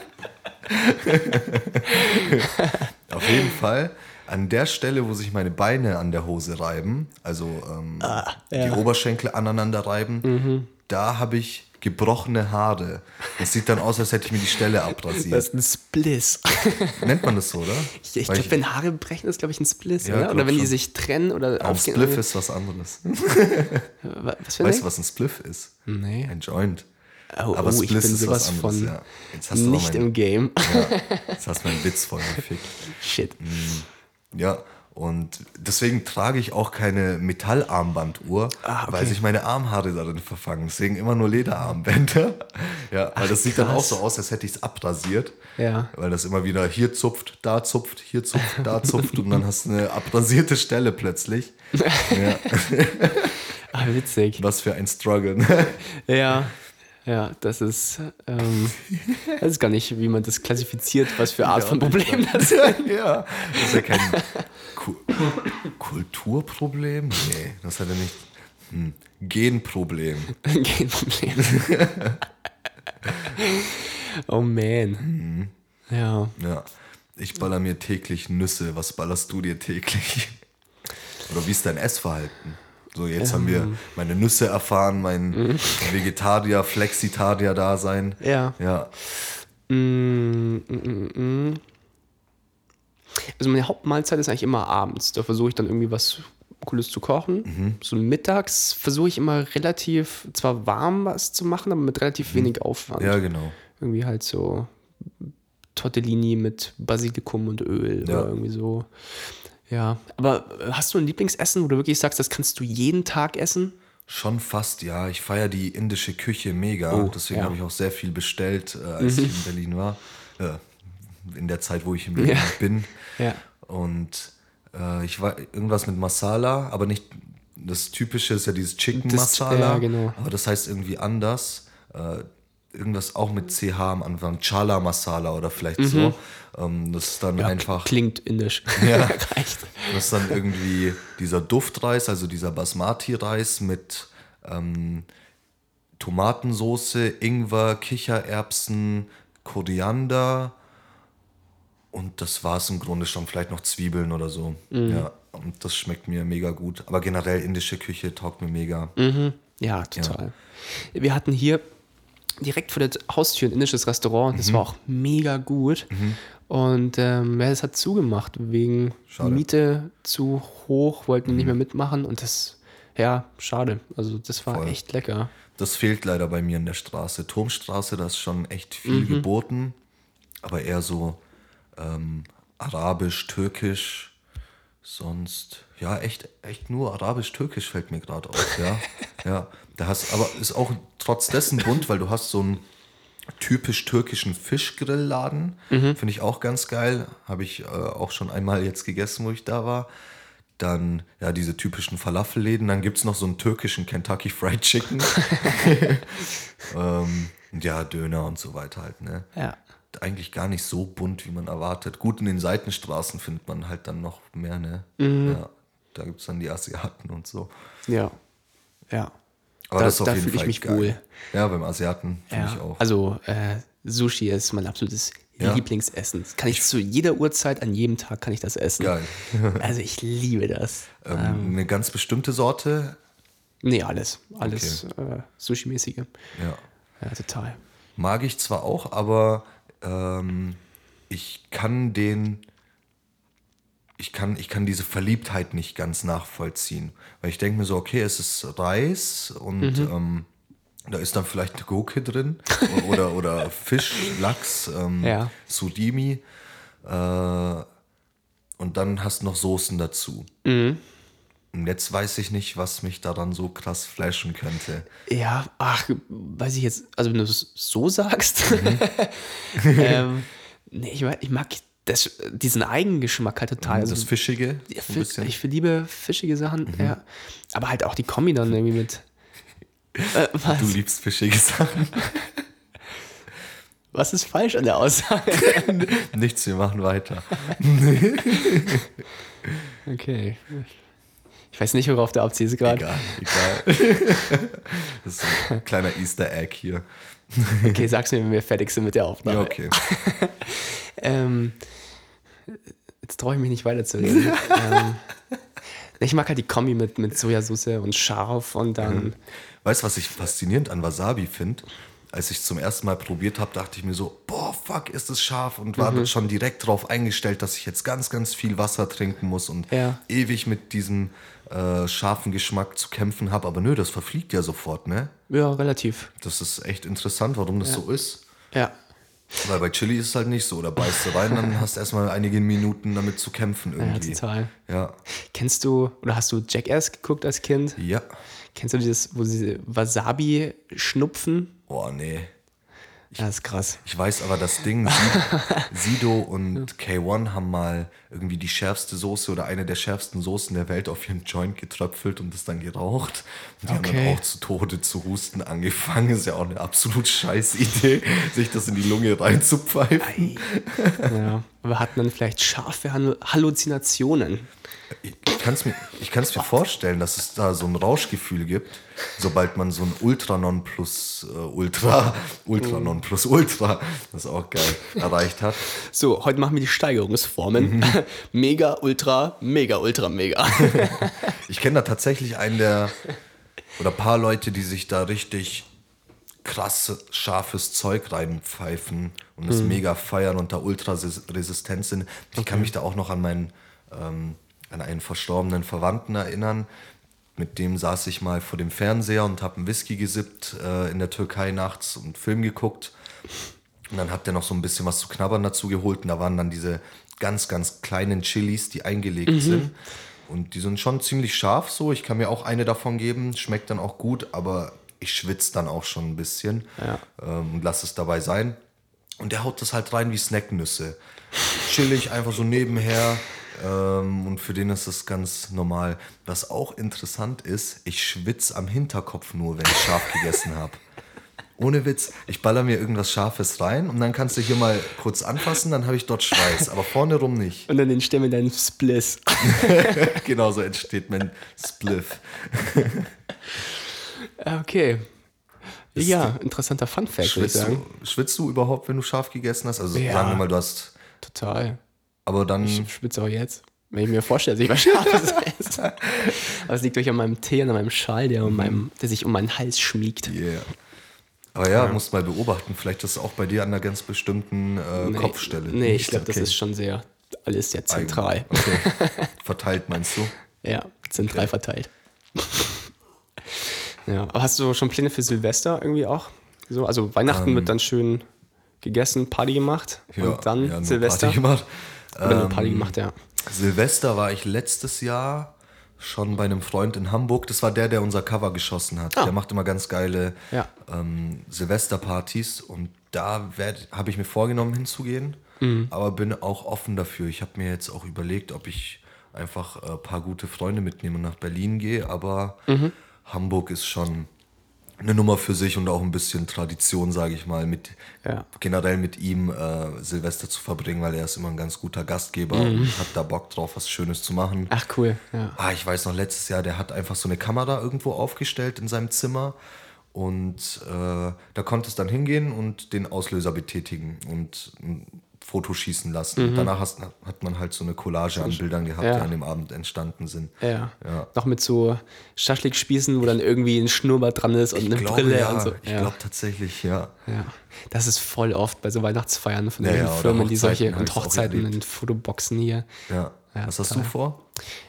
[SPEAKER 2] Auf jeden Fall, an der Stelle, wo sich meine Beine an der Hose reiben, also ähm, die
[SPEAKER 3] Ah, ja. Mhm.
[SPEAKER 2] Oberschenkel aneinander reiben, da habe ich gebrochene Haare. Das sieht dann aus, als hätte ich mir die Stelle abrasiert.
[SPEAKER 3] Das ist ein Spliss.
[SPEAKER 2] Nennt man das so, oder?
[SPEAKER 3] Ich, ich glaube, wenn Haare brechen, ist, glaube ich, ein Spliss.
[SPEAKER 2] Ja,
[SPEAKER 3] oder? oder wenn die
[SPEAKER 2] schon.
[SPEAKER 3] sich trennen oder
[SPEAKER 2] ein
[SPEAKER 3] aufgehen.
[SPEAKER 2] Spliff ist was anderes.
[SPEAKER 3] Wa- Was
[SPEAKER 2] Weißt
[SPEAKER 3] ein
[SPEAKER 2] du, was ein Spliff ist?
[SPEAKER 3] Nee.
[SPEAKER 2] Ein Joint.
[SPEAKER 3] Oh,
[SPEAKER 2] Aber
[SPEAKER 3] oh, ich bin sowas von
[SPEAKER 2] ja.
[SPEAKER 3] Nicht
[SPEAKER 2] mein-
[SPEAKER 3] im Game.
[SPEAKER 2] Jetzt hast du meinen Witz voll gefickt.
[SPEAKER 3] Shit.
[SPEAKER 2] Ja, und deswegen trage ich auch keine Metallarmbanduhr,
[SPEAKER 3] Ah, okay.
[SPEAKER 2] weil sich meine Armhaare darin verfangen. Deswegen immer nur Lederarmbänder. Ja, weil das sieht dann auch
[SPEAKER 3] krass.
[SPEAKER 2] so aus, als hätte ich es abrasiert.
[SPEAKER 3] Ja.
[SPEAKER 2] Weil das immer wieder hier zupft, da zupft, hier zupft, da zupft und dann hast du eine abrasierte Stelle plötzlich. Ja,
[SPEAKER 3] Ah, witzig.
[SPEAKER 2] was für ein Struggle.
[SPEAKER 3] Ja. Ja, das ist. Ähm, weiß gar nicht, wie man das klassifiziert, was für Art von Problem das ist.
[SPEAKER 2] ja, das ist ja kein Ku Kulturproblem. Nee, das hat er nicht. Hm. Genproblem.
[SPEAKER 3] Kein Problem. oh man. Ja.
[SPEAKER 2] Ja. Ich baller mir täglich Nüsse. Was ballerst du dir täglich? Oder wie ist dein Essverhalten? So, jetzt haben
[SPEAKER 3] Ähm.
[SPEAKER 2] wir meine Nüsse erfahren, mein
[SPEAKER 3] Mhm.
[SPEAKER 2] Vegetarier, Flexitarier-Dasein.
[SPEAKER 3] Ja.
[SPEAKER 2] Ja.
[SPEAKER 3] Mm, mm, mm. Also meine Hauptmahlzeit ist eigentlich immer abends. Da versuche ich dann irgendwie was Cooles zu kochen.
[SPEAKER 2] Mhm.
[SPEAKER 3] So mittags versuche ich immer relativ, zwar warm was zu machen, aber mit relativ wenig Aufwand.
[SPEAKER 2] Mhm. Ja, genau.
[SPEAKER 3] Irgendwie halt so Tortellini mit Basilikum und Öl
[SPEAKER 2] Ja.
[SPEAKER 3] oder irgendwie so. Ja, aber äh, hast du ein Lieblingsessen, wo du wirklich sagst, das kannst du jeden Tag essen?
[SPEAKER 2] Schon fast, ja. Ich feiere die indische Küche mega.
[SPEAKER 3] Oh,
[SPEAKER 2] Deswegen
[SPEAKER 3] ja. Mhm.
[SPEAKER 2] habe ich auch sehr viel bestellt, äh, als ich in Berlin war. Äh, in der Zeit, wo ich in Berlin
[SPEAKER 3] Ja.
[SPEAKER 2] bin.
[SPEAKER 3] Ja.
[SPEAKER 2] Und äh, ich war irgendwas mit Masala, aber nicht das Typische ist ja dieses Chicken
[SPEAKER 3] Das-
[SPEAKER 2] Masala.
[SPEAKER 3] ja, genau.
[SPEAKER 2] Aber das heißt irgendwie anders. Irgendwas auch mit CH am Anfang. Chala Masala oder vielleicht so. Ähm, das ist dann
[SPEAKER 3] Mhm. Ja,
[SPEAKER 2] einfach.
[SPEAKER 3] Klingt indisch.
[SPEAKER 2] Ja.
[SPEAKER 3] Reicht.
[SPEAKER 2] Das ist dann irgendwie dieser Duftreis, also dieser Basmati-Reis mit ähm, Tomatensoße, Ingwer, Kichererbsen, Koriander und das war es im Grunde schon, vielleicht noch Zwiebeln oder so. Ja, und das schmeckt mir mega gut. Aber generell indische Küche taugt mir mega.
[SPEAKER 3] Ja, total. Wir hatten hier direkt vor der Haustür ein indisches Restaurant.
[SPEAKER 2] Mhm.
[SPEAKER 3] Das war auch mega gut. Und ähm, ja, das hat zugemacht wegen
[SPEAKER 2] Schade.
[SPEAKER 3] Miete zu hoch, wollten die nicht mehr mitmachen. Und das, ja, schade. Also das war
[SPEAKER 2] Voll.
[SPEAKER 3] echt lecker.
[SPEAKER 2] Das fehlt leider bei mir in der Straße. Turmstraße, da ist schon echt viel geboten, aber eher so ähm, arabisch, türkisch, sonst, ja, echt, echt nur arabisch-türkisch fällt mir gerade auf, ja. ja, da hast, aber ist auch trotz dessen bunt, weil du hast so einen typisch türkischen Fischgrillladen, finde ich auch ganz geil, habe ich äh, auch schon einmal jetzt gegessen, wo ich da war. Dann, ja, diese typischen Falafelläden. Dann gibt es noch so einen türkischen Kentucky Fried Chicken. ähm, ja, Döner und so weiter halt, ne?
[SPEAKER 3] Ja.
[SPEAKER 2] Eigentlich gar nicht so bunt, wie man erwartet. Gut, in den Seitenstraßen findet man halt dann noch mehr, ne?
[SPEAKER 3] Mhm.
[SPEAKER 2] Ja, da gibt es dann die Asiaten und so.
[SPEAKER 3] Ja. Ja.
[SPEAKER 2] Aber
[SPEAKER 3] Da-
[SPEAKER 2] das ist auf
[SPEAKER 3] da fühle ich mich
[SPEAKER 2] geil.
[SPEAKER 3] wohl.
[SPEAKER 2] Ja, beim Asiaten finde
[SPEAKER 3] Ja.
[SPEAKER 2] ich auch.
[SPEAKER 3] Also äh, Sushi ist mein absolutes
[SPEAKER 2] Ja.
[SPEAKER 3] Lieblingsessen. Das kann ich zu jeder Uhrzeit, an jedem Tag kann ich das essen.
[SPEAKER 2] Geil.
[SPEAKER 3] Also ich liebe das.
[SPEAKER 2] ähm, eine ganz bestimmte Sorte.
[SPEAKER 3] Nee, alles. Alles äh, Sushi-mäßige.
[SPEAKER 2] Ja.
[SPEAKER 3] Ja, total.
[SPEAKER 2] Mag ich zwar auch, aber ähm, ich kann den, ich kann, ich kann diese Verliebtheit nicht ganz nachvollziehen. Weil ich denke mir so, okay, es ist Reis und ähm, da ist dann vielleicht eine Gurke drin oder, oder Fisch, Lachs, ähm,
[SPEAKER 3] Ja.
[SPEAKER 2] Sudimi äh, und dann hast du noch Soßen dazu. Und jetzt weiß ich nicht, was mich daran so krass flashen könnte.
[SPEAKER 3] Ja, ach, weiß ich jetzt, also wenn du es so sagst.
[SPEAKER 2] Mhm.
[SPEAKER 3] ähm, nee, ich mag, ich mag das, diesen Eigengeschmack halt total. Also,
[SPEAKER 2] das Fischige.
[SPEAKER 3] ja,
[SPEAKER 2] so. Mhm.
[SPEAKER 3] ich liebe fischige Sachen, ja. Aber halt auch die Kombi dann irgendwie mit. Äh, was,
[SPEAKER 2] Du liebst fischige Sachen.
[SPEAKER 3] was ist falsch an der Aussage?
[SPEAKER 2] Nichts, wir machen weiter.
[SPEAKER 3] Okay. Ich weiß nicht, worauf du abziehst gerade.
[SPEAKER 2] Egal, egal. Das ist ein kleiner Easter Egg hier.
[SPEAKER 3] Okay, sag's mir, wenn wir fertig sind mit der Aufnahme.
[SPEAKER 2] Ja, okay.
[SPEAKER 3] Ähm, jetzt traue ich mich nicht weiterzureden. ähm, ich mag halt die Kombi mit, mit Sojasauce und scharf und dann.
[SPEAKER 2] Weißt du, was ich faszinierend an Wasabi finde? Als ich zum ersten Mal probiert habe, dachte ich mir so, boah, fuck, ist es scharf und
[SPEAKER 3] Mhm.
[SPEAKER 2] war schon direkt darauf eingestellt, dass ich jetzt ganz, ganz viel Wasser trinken muss und
[SPEAKER 3] Ja.
[SPEAKER 2] ewig mit diesem äh, scharfen Geschmack zu kämpfen habe. Aber nö, das verfliegt ja sofort, ne?
[SPEAKER 3] Ja, relativ.
[SPEAKER 2] Das ist echt interessant, warum das so ist.
[SPEAKER 3] Ja.
[SPEAKER 2] Weil bei Chili ist es halt nicht so. Da beißt du rein, dann hast du erstmal einige Minuten damit zu kämpfen
[SPEAKER 3] Ja,
[SPEAKER 2] irgendwie.
[SPEAKER 3] total.
[SPEAKER 2] Ja.
[SPEAKER 3] Kennst du oder hast du Jackass geguckt als Kind?
[SPEAKER 2] Ja.
[SPEAKER 3] Kennst du dieses, wo sie Wasabi schnupfen?
[SPEAKER 2] Oh, nee.
[SPEAKER 3] Ja, das ist krass.
[SPEAKER 2] Ich weiß aber, das Ding, Si- Sido und K1 haben mal irgendwie die schärfste Soße oder eine der schärfsten Soßen der Welt auf ihren Joint getröpfelt und das dann geraucht. Und die haben
[SPEAKER 3] Okay.
[SPEAKER 2] dann auch zu Tode zu husten angefangen. Ist ja auch eine absolut scheiß Idee, sich das in die Lunge reinzupfeifen.
[SPEAKER 3] Ja. Aber hatten dann vielleicht scharfe Hall- Halluzinationen?
[SPEAKER 2] Ich kann es mir, ich kann's mir vorstellen, dass es da so ein Rauschgefühl gibt, sobald man so ein Ultranon plus äh, Ultra, Ultranon plus Ultra, das ist auch geil, erreicht hat.
[SPEAKER 3] So, heute machen wir die Steigerungsformen. mega, ultra, mega, ultra, mega.
[SPEAKER 2] Ich kenne da tatsächlich einen der, oder ein paar Leute, die sich da richtig krass scharfes Zeug reinpfeifen und es mega feiern und da ultra res- resistent sind. Ich kann mich da auch noch an meinen, ähm, an einen verstorbenen Verwandten erinnern. Mit dem saß ich mal vor dem Fernseher und habe einen Whisky gesippt äh, in der Türkei nachts und einen Film geguckt. Und dann hat der noch so ein bisschen was zu knabbern dazu geholt. Und da waren dann diese ganz, ganz kleinen Chilis, die eingelegt sind. Und die sind schon ziemlich scharf so. Ich kann mir auch eine davon geben. Schmeckt dann auch gut, aber ich schwitze dann auch schon ein bisschen.
[SPEAKER 3] Ja.
[SPEAKER 2] Ähm, und lass es dabei sein. Und der haut das halt rein wie Snacknüsse. Chillig, einfach so nebenher. Ähm, und für den ist das ganz normal. Was auch interessant ist, ich schwitze am Hinterkopf nur, wenn ich scharf gegessen habe. Ohne Witz. Ich baller mir irgendwas Scharfes rein und dann kannst du hier mal kurz anfassen, dann habe ich dort Schweiß, aber vorne rum nicht.
[SPEAKER 3] Und dann entstehen wir deinen Spliss.
[SPEAKER 2] genau so entsteht mein Spliff.
[SPEAKER 3] Okay. Ja, interessanter Fun Fact, würde ich
[SPEAKER 2] Schwitzt
[SPEAKER 3] sagen.
[SPEAKER 2] du, schwitzt du überhaupt, wenn du scharf gegessen hast? Also
[SPEAKER 3] Ja.
[SPEAKER 2] sagen wir mal, du hast.
[SPEAKER 3] Total.
[SPEAKER 2] Aber dann.
[SPEAKER 3] Ich schwitze auch jetzt. Wenn ich mir vorstelle, dass ich was Scharfes esse. Aber es liegt durch an meinem Tee und an meinem Schal, der, um meinem, der sich um meinen Hals schmiegt.
[SPEAKER 2] Yeah. Aber ja, musst mal beobachten. Vielleicht ist es auch bei dir an einer ganz bestimmten äh, Kopfstelle.
[SPEAKER 3] Nee, ich glaube, das
[SPEAKER 2] Okay.
[SPEAKER 3] ist schon sehr, alles sehr zentral.
[SPEAKER 2] Okay. Verteilt meinst du?
[SPEAKER 3] Ja, zentral verteilt. Ja, aber hast du schon Pläne für Silvester irgendwie auch? So, also Weihnachten wird dann schön gegessen, Party gemacht und dann
[SPEAKER 2] ja,
[SPEAKER 3] Silvester.
[SPEAKER 2] Party gemacht.
[SPEAKER 3] Oder
[SPEAKER 2] Ähm,
[SPEAKER 3] Party gemacht, ja.
[SPEAKER 2] Silvester war ich letztes Jahr schon bei einem Freund in Hamburg. Das war der, der unser Cover geschossen hat.
[SPEAKER 3] Ah.
[SPEAKER 2] Der macht immer ganz geile
[SPEAKER 3] Ja.
[SPEAKER 2] ähm, Silvesterpartys und da habe ich mir vorgenommen hinzugehen, aber bin auch offen dafür. Ich habe mir jetzt auch überlegt, ob ich einfach ein paar gute Freunde mitnehme und nach Berlin gehe, aber Hamburg ist schon eine Nummer für sich und auch ein bisschen Tradition, sage ich mal, mit
[SPEAKER 3] Ja.
[SPEAKER 2] generell mit ihm äh, Silvester zu verbringen, weil er ist immer ein ganz guter Gastgeber
[SPEAKER 3] Mhm.
[SPEAKER 2] und hat da Bock drauf, was Schönes zu machen.
[SPEAKER 3] Ach cool, ja.
[SPEAKER 2] Ah, ich weiß noch, letztes Jahr, der hat einfach so eine Kamera irgendwo aufgestellt in seinem Zimmer und äh, da konnte es dann hingehen und den Auslöser betätigen und ein Foto schießen lassen. Danach hast, hat man halt so eine Collage an Bildern gehabt,
[SPEAKER 3] Mhm. Ja.
[SPEAKER 2] die an dem Abend entstanden sind.
[SPEAKER 3] Ja.
[SPEAKER 2] Ja.
[SPEAKER 3] Noch mit so Schaschlik-Spießen, wo dann irgendwie ein Schnurrbart dran ist und eine
[SPEAKER 2] glaube,
[SPEAKER 3] Brille
[SPEAKER 2] ja,
[SPEAKER 3] und so.
[SPEAKER 2] ich glaube tatsächlich, ja.
[SPEAKER 3] Das ist voll oft bei so Weihnachtsfeiern von den Firmen, die solche und Hochzeiten und Fotoboxen hier.
[SPEAKER 2] ja. Was hast du vor?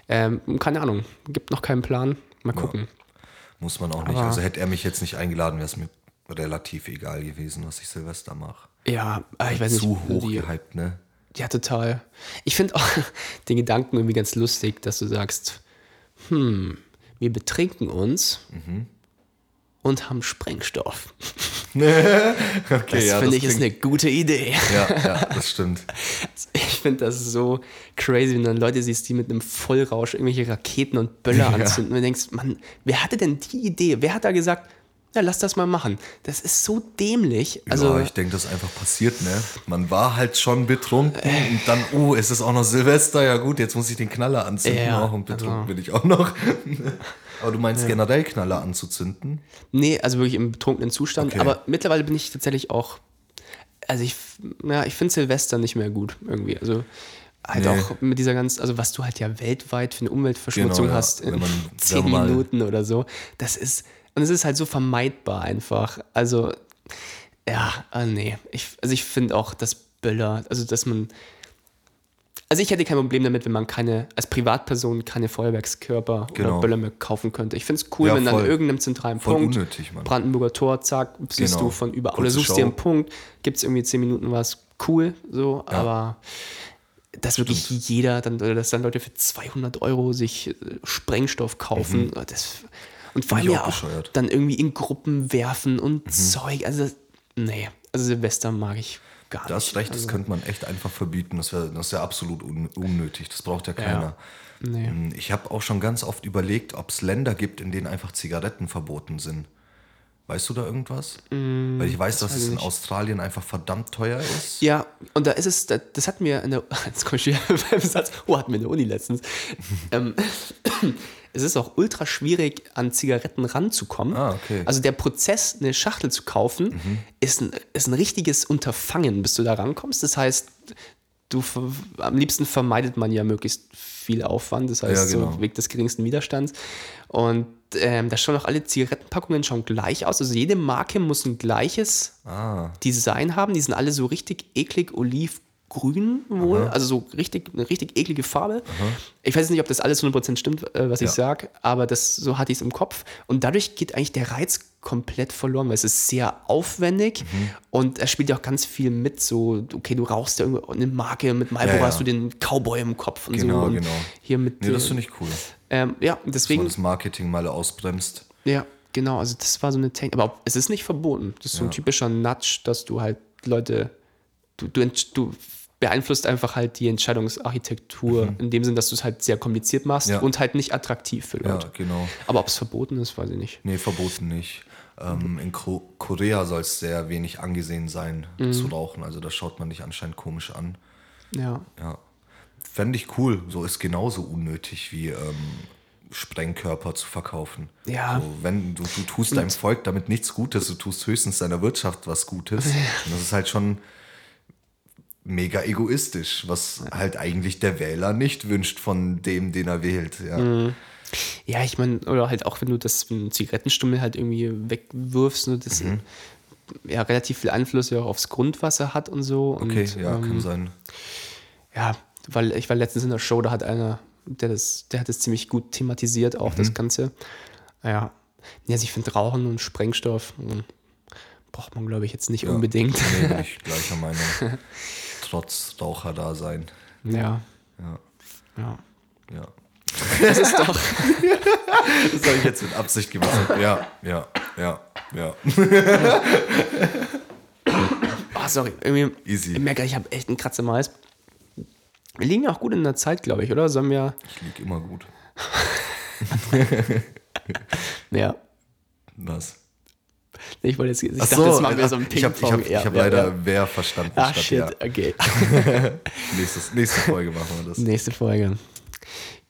[SPEAKER 3] Ähm, keine Ahnung, gibt noch keinen Plan. Mal gucken.
[SPEAKER 2] Muss man auch nicht.
[SPEAKER 3] Aber-
[SPEAKER 2] also hätte er mich jetzt nicht eingeladen, wäre es mir relativ egal gewesen, was ich Silvester mache.
[SPEAKER 3] Ja, ah, ich weiß
[SPEAKER 2] Zu
[SPEAKER 3] nicht.
[SPEAKER 2] hoch
[SPEAKER 3] die-
[SPEAKER 2] gehypt, ne?
[SPEAKER 3] Ja, total. Ich finde auch den Gedanken irgendwie ganz lustig, dass du sagst, hm, wir betrinken uns
[SPEAKER 2] Mhm.
[SPEAKER 3] und haben Sprengstoff.
[SPEAKER 2] Okay,
[SPEAKER 3] Das finde ich ist eine gute Idee.
[SPEAKER 2] Ja, ja, das stimmt.
[SPEAKER 3] Ich finde das so crazy, wenn du dann Leute siehst, die mit einem Vollrausch irgendwelche Raketen und Böller
[SPEAKER 2] Ja.
[SPEAKER 3] anzünden und du denkst, Mann, wer hatte denn die Idee? Wer hat da gesagt, ja, lass das mal machen? Das ist so dämlich. Also,
[SPEAKER 2] ja, ich denke, das einfach passiert, ne? Man war halt schon betrunken und dann, oh, es ist auch noch Silvester, ja gut, jetzt muss ich den Knaller anzünden
[SPEAKER 3] Ja,
[SPEAKER 2] auch und betrunken
[SPEAKER 3] also-
[SPEAKER 2] bin ich auch noch. Aber du meinst generell Knaller anzuzünden?
[SPEAKER 3] Nee, also wirklich im betrunkenen Zustand.
[SPEAKER 2] Okay.
[SPEAKER 3] Aber mittlerweile bin ich tatsächlich auch. Also ich, ja, ich finde Silvester nicht mehr gut irgendwie. Also halt
[SPEAKER 2] Nee.
[SPEAKER 3] auch mit dieser ganzen, also was du halt ja weltweit für eine Umweltverschmutzung
[SPEAKER 2] Genau, ja.
[SPEAKER 3] hast in
[SPEAKER 2] man
[SPEAKER 3] zehn Minuten oder so. Das ist, und es ist halt so vermeidbar einfach. Also, ja, ah, nee. Ich, also ich finde auch, dass Böller, also dass man. Also ich hätte kein Problem damit, wenn man keine, als Privatperson keine Feuerwerkskörper
[SPEAKER 2] Genau.
[SPEAKER 3] oder Böller mehr kaufen könnte. Ich finde es cool,
[SPEAKER 2] Ja,
[SPEAKER 3] wenn an
[SPEAKER 2] voll.
[SPEAKER 3] irgendeinem zentralen Punkt,
[SPEAKER 2] unnötig.
[SPEAKER 3] Brandenburger Tor, zack, siehst
[SPEAKER 2] Genau.
[SPEAKER 3] du von überall.
[SPEAKER 2] Kurze
[SPEAKER 3] Oder suchst
[SPEAKER 2] Show.
[SPEAKER 3] dir einen Punkt, gibt es irgendwie zehn Minuten was, cool, so, aber dass wirklich jeder, dann, oder dass dann Leute für 200 Euro sich äh, Sprengstoff kaufen, das, und vor allem
[SPEAKER 2] Mhm.
[SPEAKER 3] ja
[SPEAKER 2] auch bescheuert. Mhm.
[SPEAKER 3] dann irgendwie in Gruppen werfen und Zeug, also das- nee, also Silvester mag ich gar
[SPEAKER 2] Du hast
[SPEAKER 3] nicht.
[SPEAKER 2] recht,
[SPEAKER 3] also,
[SPEAKER 2] das könnte man echt einfach verbieten. Das wäre das wär absolut un unnötig. Das braucht ja keiner.
[SPEAKER 3] Nee.
[SPEAKER 2] Ähm, Ich habe auch schon ganz oft überlegt, ob es Länder gibt, in denen einfach Zigaretten verboten sind. Weißt du da irgendwas? Weil ich weiß, dass
[SPEAKER 3] Mm, weiß
[SPEAKER 2] es in
[SPEAKER 3] nicht.
[SPEAKER 2] Australien einfach verdammt teuer ist.
[SPEAKER 3] Ja, und da ist es, da- das hatten wir in der, jetzt komme ich wieder beim Satz, oh, hatten wir in der Uni letztens. ähm, es ist auch ultra schwierig, an Zigaretten ranzukommen.
[SPEAKER 2] Ah, okay. Mhm.
[SPEAKER 3] Also der Prozess, eine Schachtel zu kaufen, ist, ein, ist ein richtiges Unterfangen, bis du da rankommst. Das heißt, du, am liebsten vermeidet man ja möglichst viel Aufwand, das heißt,
[SPEAKER 2] Ja, genau.
[SPEAKER 3] so Weg des geringsten Widerstands. Und ähm, da schauen auch alle Zigarettenpackungen schauen gleich aus. Also jede Marke muss ein gleiches
[SPEAKER 2] Ah,
[SPEAKER 3] Design haben. Die sind alle so richtig eklig olivgrün wohl. Also so richtig, eine richtig eklige Farbe. Ich weiß nicht, ob das alles 100% stimmt, äh, was ich
[SPEAKER 2] Ja.
[SPEAKER 3] sage, aber das, so hatte ich es im Kopf. Und dadurch geht eigentlich der Reiz komplett verloren, weil es ist sehr aufwendig
[SPEAKER 2] Mhm.
[SPEAKER 3] und er spielt ja auch ganz viel mit. So, okay, du rauchst ja eine Marke, mit Marlboro
[SPEAKER 2] Ja, ja.
[SPEAKER 3] hast du den Cowboy im Kopf und
[SPEAKER 2] Genau,
[SPEAKER 3] so. Und
[SPEAKER 2] genau.
[SPEAKER 3] Hier mit
[SPEAKER 2] nee, das finde ich cool.
[SPEAKER 3] ähm, ja,
[SPEAKER 2] Dass man
[SPEAKER 3] deswegen.
[SPEAKER 2] das Marketing mal ausbremst.
[SPEAKER 3] Ja, genau. Also das war so eine Technik. Aber es ist nicht verboten. Das ist so ein typischer Nudge, dass du halt Leute du, du, du beeinflusst einfach halt die Entscheidungsarchitektur in dem Sinn, dass du es halt sehr kompliziert machst
[SPEAKER 2] Mhm. Ja.
[SPEAKER 3] und halt nicht attraktiv für
[SPEAKER 2] Ja,
[SPEAKER 3] Leute.
[SPEAKER 2] genau.
[SPEAKER 3] Aber ob es verboten ist, weiß ich nicht.
[SPEAKER 2] Nee, verboten nicht. Ähm, in Ko Korea soll es sehr wenig angesehen sein,
[SPEAKER 3] Mhm.
[SPEAKER 2] zu rauchen. Also da schaut man dich anscheinend komisch an.
[SPEAKER 3] Ja.
[SPEAKER 2] Ja. Fände ich cool. So ist genauso unnötig wie ähm, Sprengkörper zu verkaufen.
[SPEAKER 3] Ja.
[SPEAKER 2] So, wenn du, du tust deinem Volk damit nichts Gutes, du tust höchstens deiner Wirtschaft was Gutes. Und das ist halt schon mega egoistisch, was halt eigentlich der Wähler nicht wünscht von dem, den er wählt. Ja.
[SPEAKER 3] Mhm. Ja, ich meine, oder halt auch wenn du das wenn du Zigarettenstummel halt irgendwie wegwirfst, ne, das
[SPEAKER 2] Mhm.
[SPEAKER 3] ja relativ viel Einfluss ja auch aufs Grundwasser hat und so.
[SPEAKER 2] Okay,
[SPEAKER 3] und,
[SPEAKER 2] ja,
[SPEAKER 3] ähm,
[SPEAKER 2] kann sein.
[SPEAKER 3] Ja, weil ich war letztens in der Show, da hat einer, der das, der hat das ziemlich gut thematisiert, auch
[SPEAKER 2] Mhm.
[SPEAKER 3] das Ganze. Ja. ja, also ich finde Rauchen und Sprengstoff hm, braucht man, glaube ich, jetzt nicht unbedingt.
[SPEAKER 2] Nee, bin ich gleicher Meinung. Trotz Raucherdasein.
[SPEAKER 3] Ja.
[SPEAKER 2] Ja.
[SPEAKER 3] Ja.
[SPEAKER 2] Ja.
[SPEAKER 3] Das ist doch.
[SPEAKER 2] Das habe ich jetzt mit Absicht gemacht. Ja, ja, ja, ja.
[SPEAKER 3] Oh, sorry, irgendwie.
[SPEAKER 2] Easy.
[SPEAKER 3] Ich merke, ich habe echt einen Kratzer im Hals. Wir liegen ja auch gut in der Zeit, glaube ich, oder? Sollen wir.
[SPEAKER 2] Ich lieg immer gut.
[SPEAKER 3] Ja.
[SPEAKER 2] Was?
[SPEAKER 3] Ich wollte jetzt. Ich
[SPEAKER 2] Ach
[SPEAKER 3] dachte, jetzt machen wir so ein
[SPEAKER 2] ich habe hab,
[SPEAKER 3] Ping-Pong.
[SPEAKER 2] hab leider
[SPEAKER 3] ja.
[SPEAKER 2] wer verstanden.
[SPEAKER 3] Ach,
[SPEAKER 2] statt
[SPEAKER 3] shit,
[SPEAKER 2] ja.
[SPEAKER 3] okay.
[SPEAKER 2] Nächstes, nächste Folge machen wir das.
[SPEAKER 3] Nächste Folge.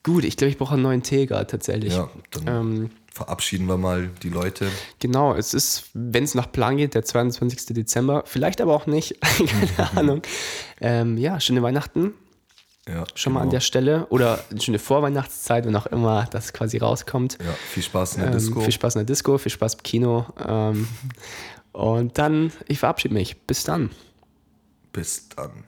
[SPEAKER 3] Gut, ich glaube, ich brauche einen neuen Tee gerade tatsächlich.
[SPEAKER 2] Ja, dann
[SPEAKER 3] Ähm,
[SPEAKER 2] verabschieden wir mal die Leute.
[SPEAKER 3] Genau, es ist, wenn es nach Plan geht, der 22. Dezember, vielleicht aber auch nicht, keine Ahnung. Ähm, ja, schöne Weihnachten
[SPEAKER 2] Ja,
[SPEAKER 3] schon mal an
[SPEAKER 2] genau.
[SPEAKER 3] der Stelle oder eine schöne Vorweihnachtszeit, wenn auch immer das quasi rauskommt.
[SPEAKER 2] Ja, viel Spaß in der
[SPEAKER 3] Ähm,
[SPEAKER 2] Disco.
[SPEAKER 3] Viel Spaß in der Disco, viel Spaß im Kino. Ähm, und dann, ich verabschiede mich. Bis dann.
[SPEAKER 2] Bis dann.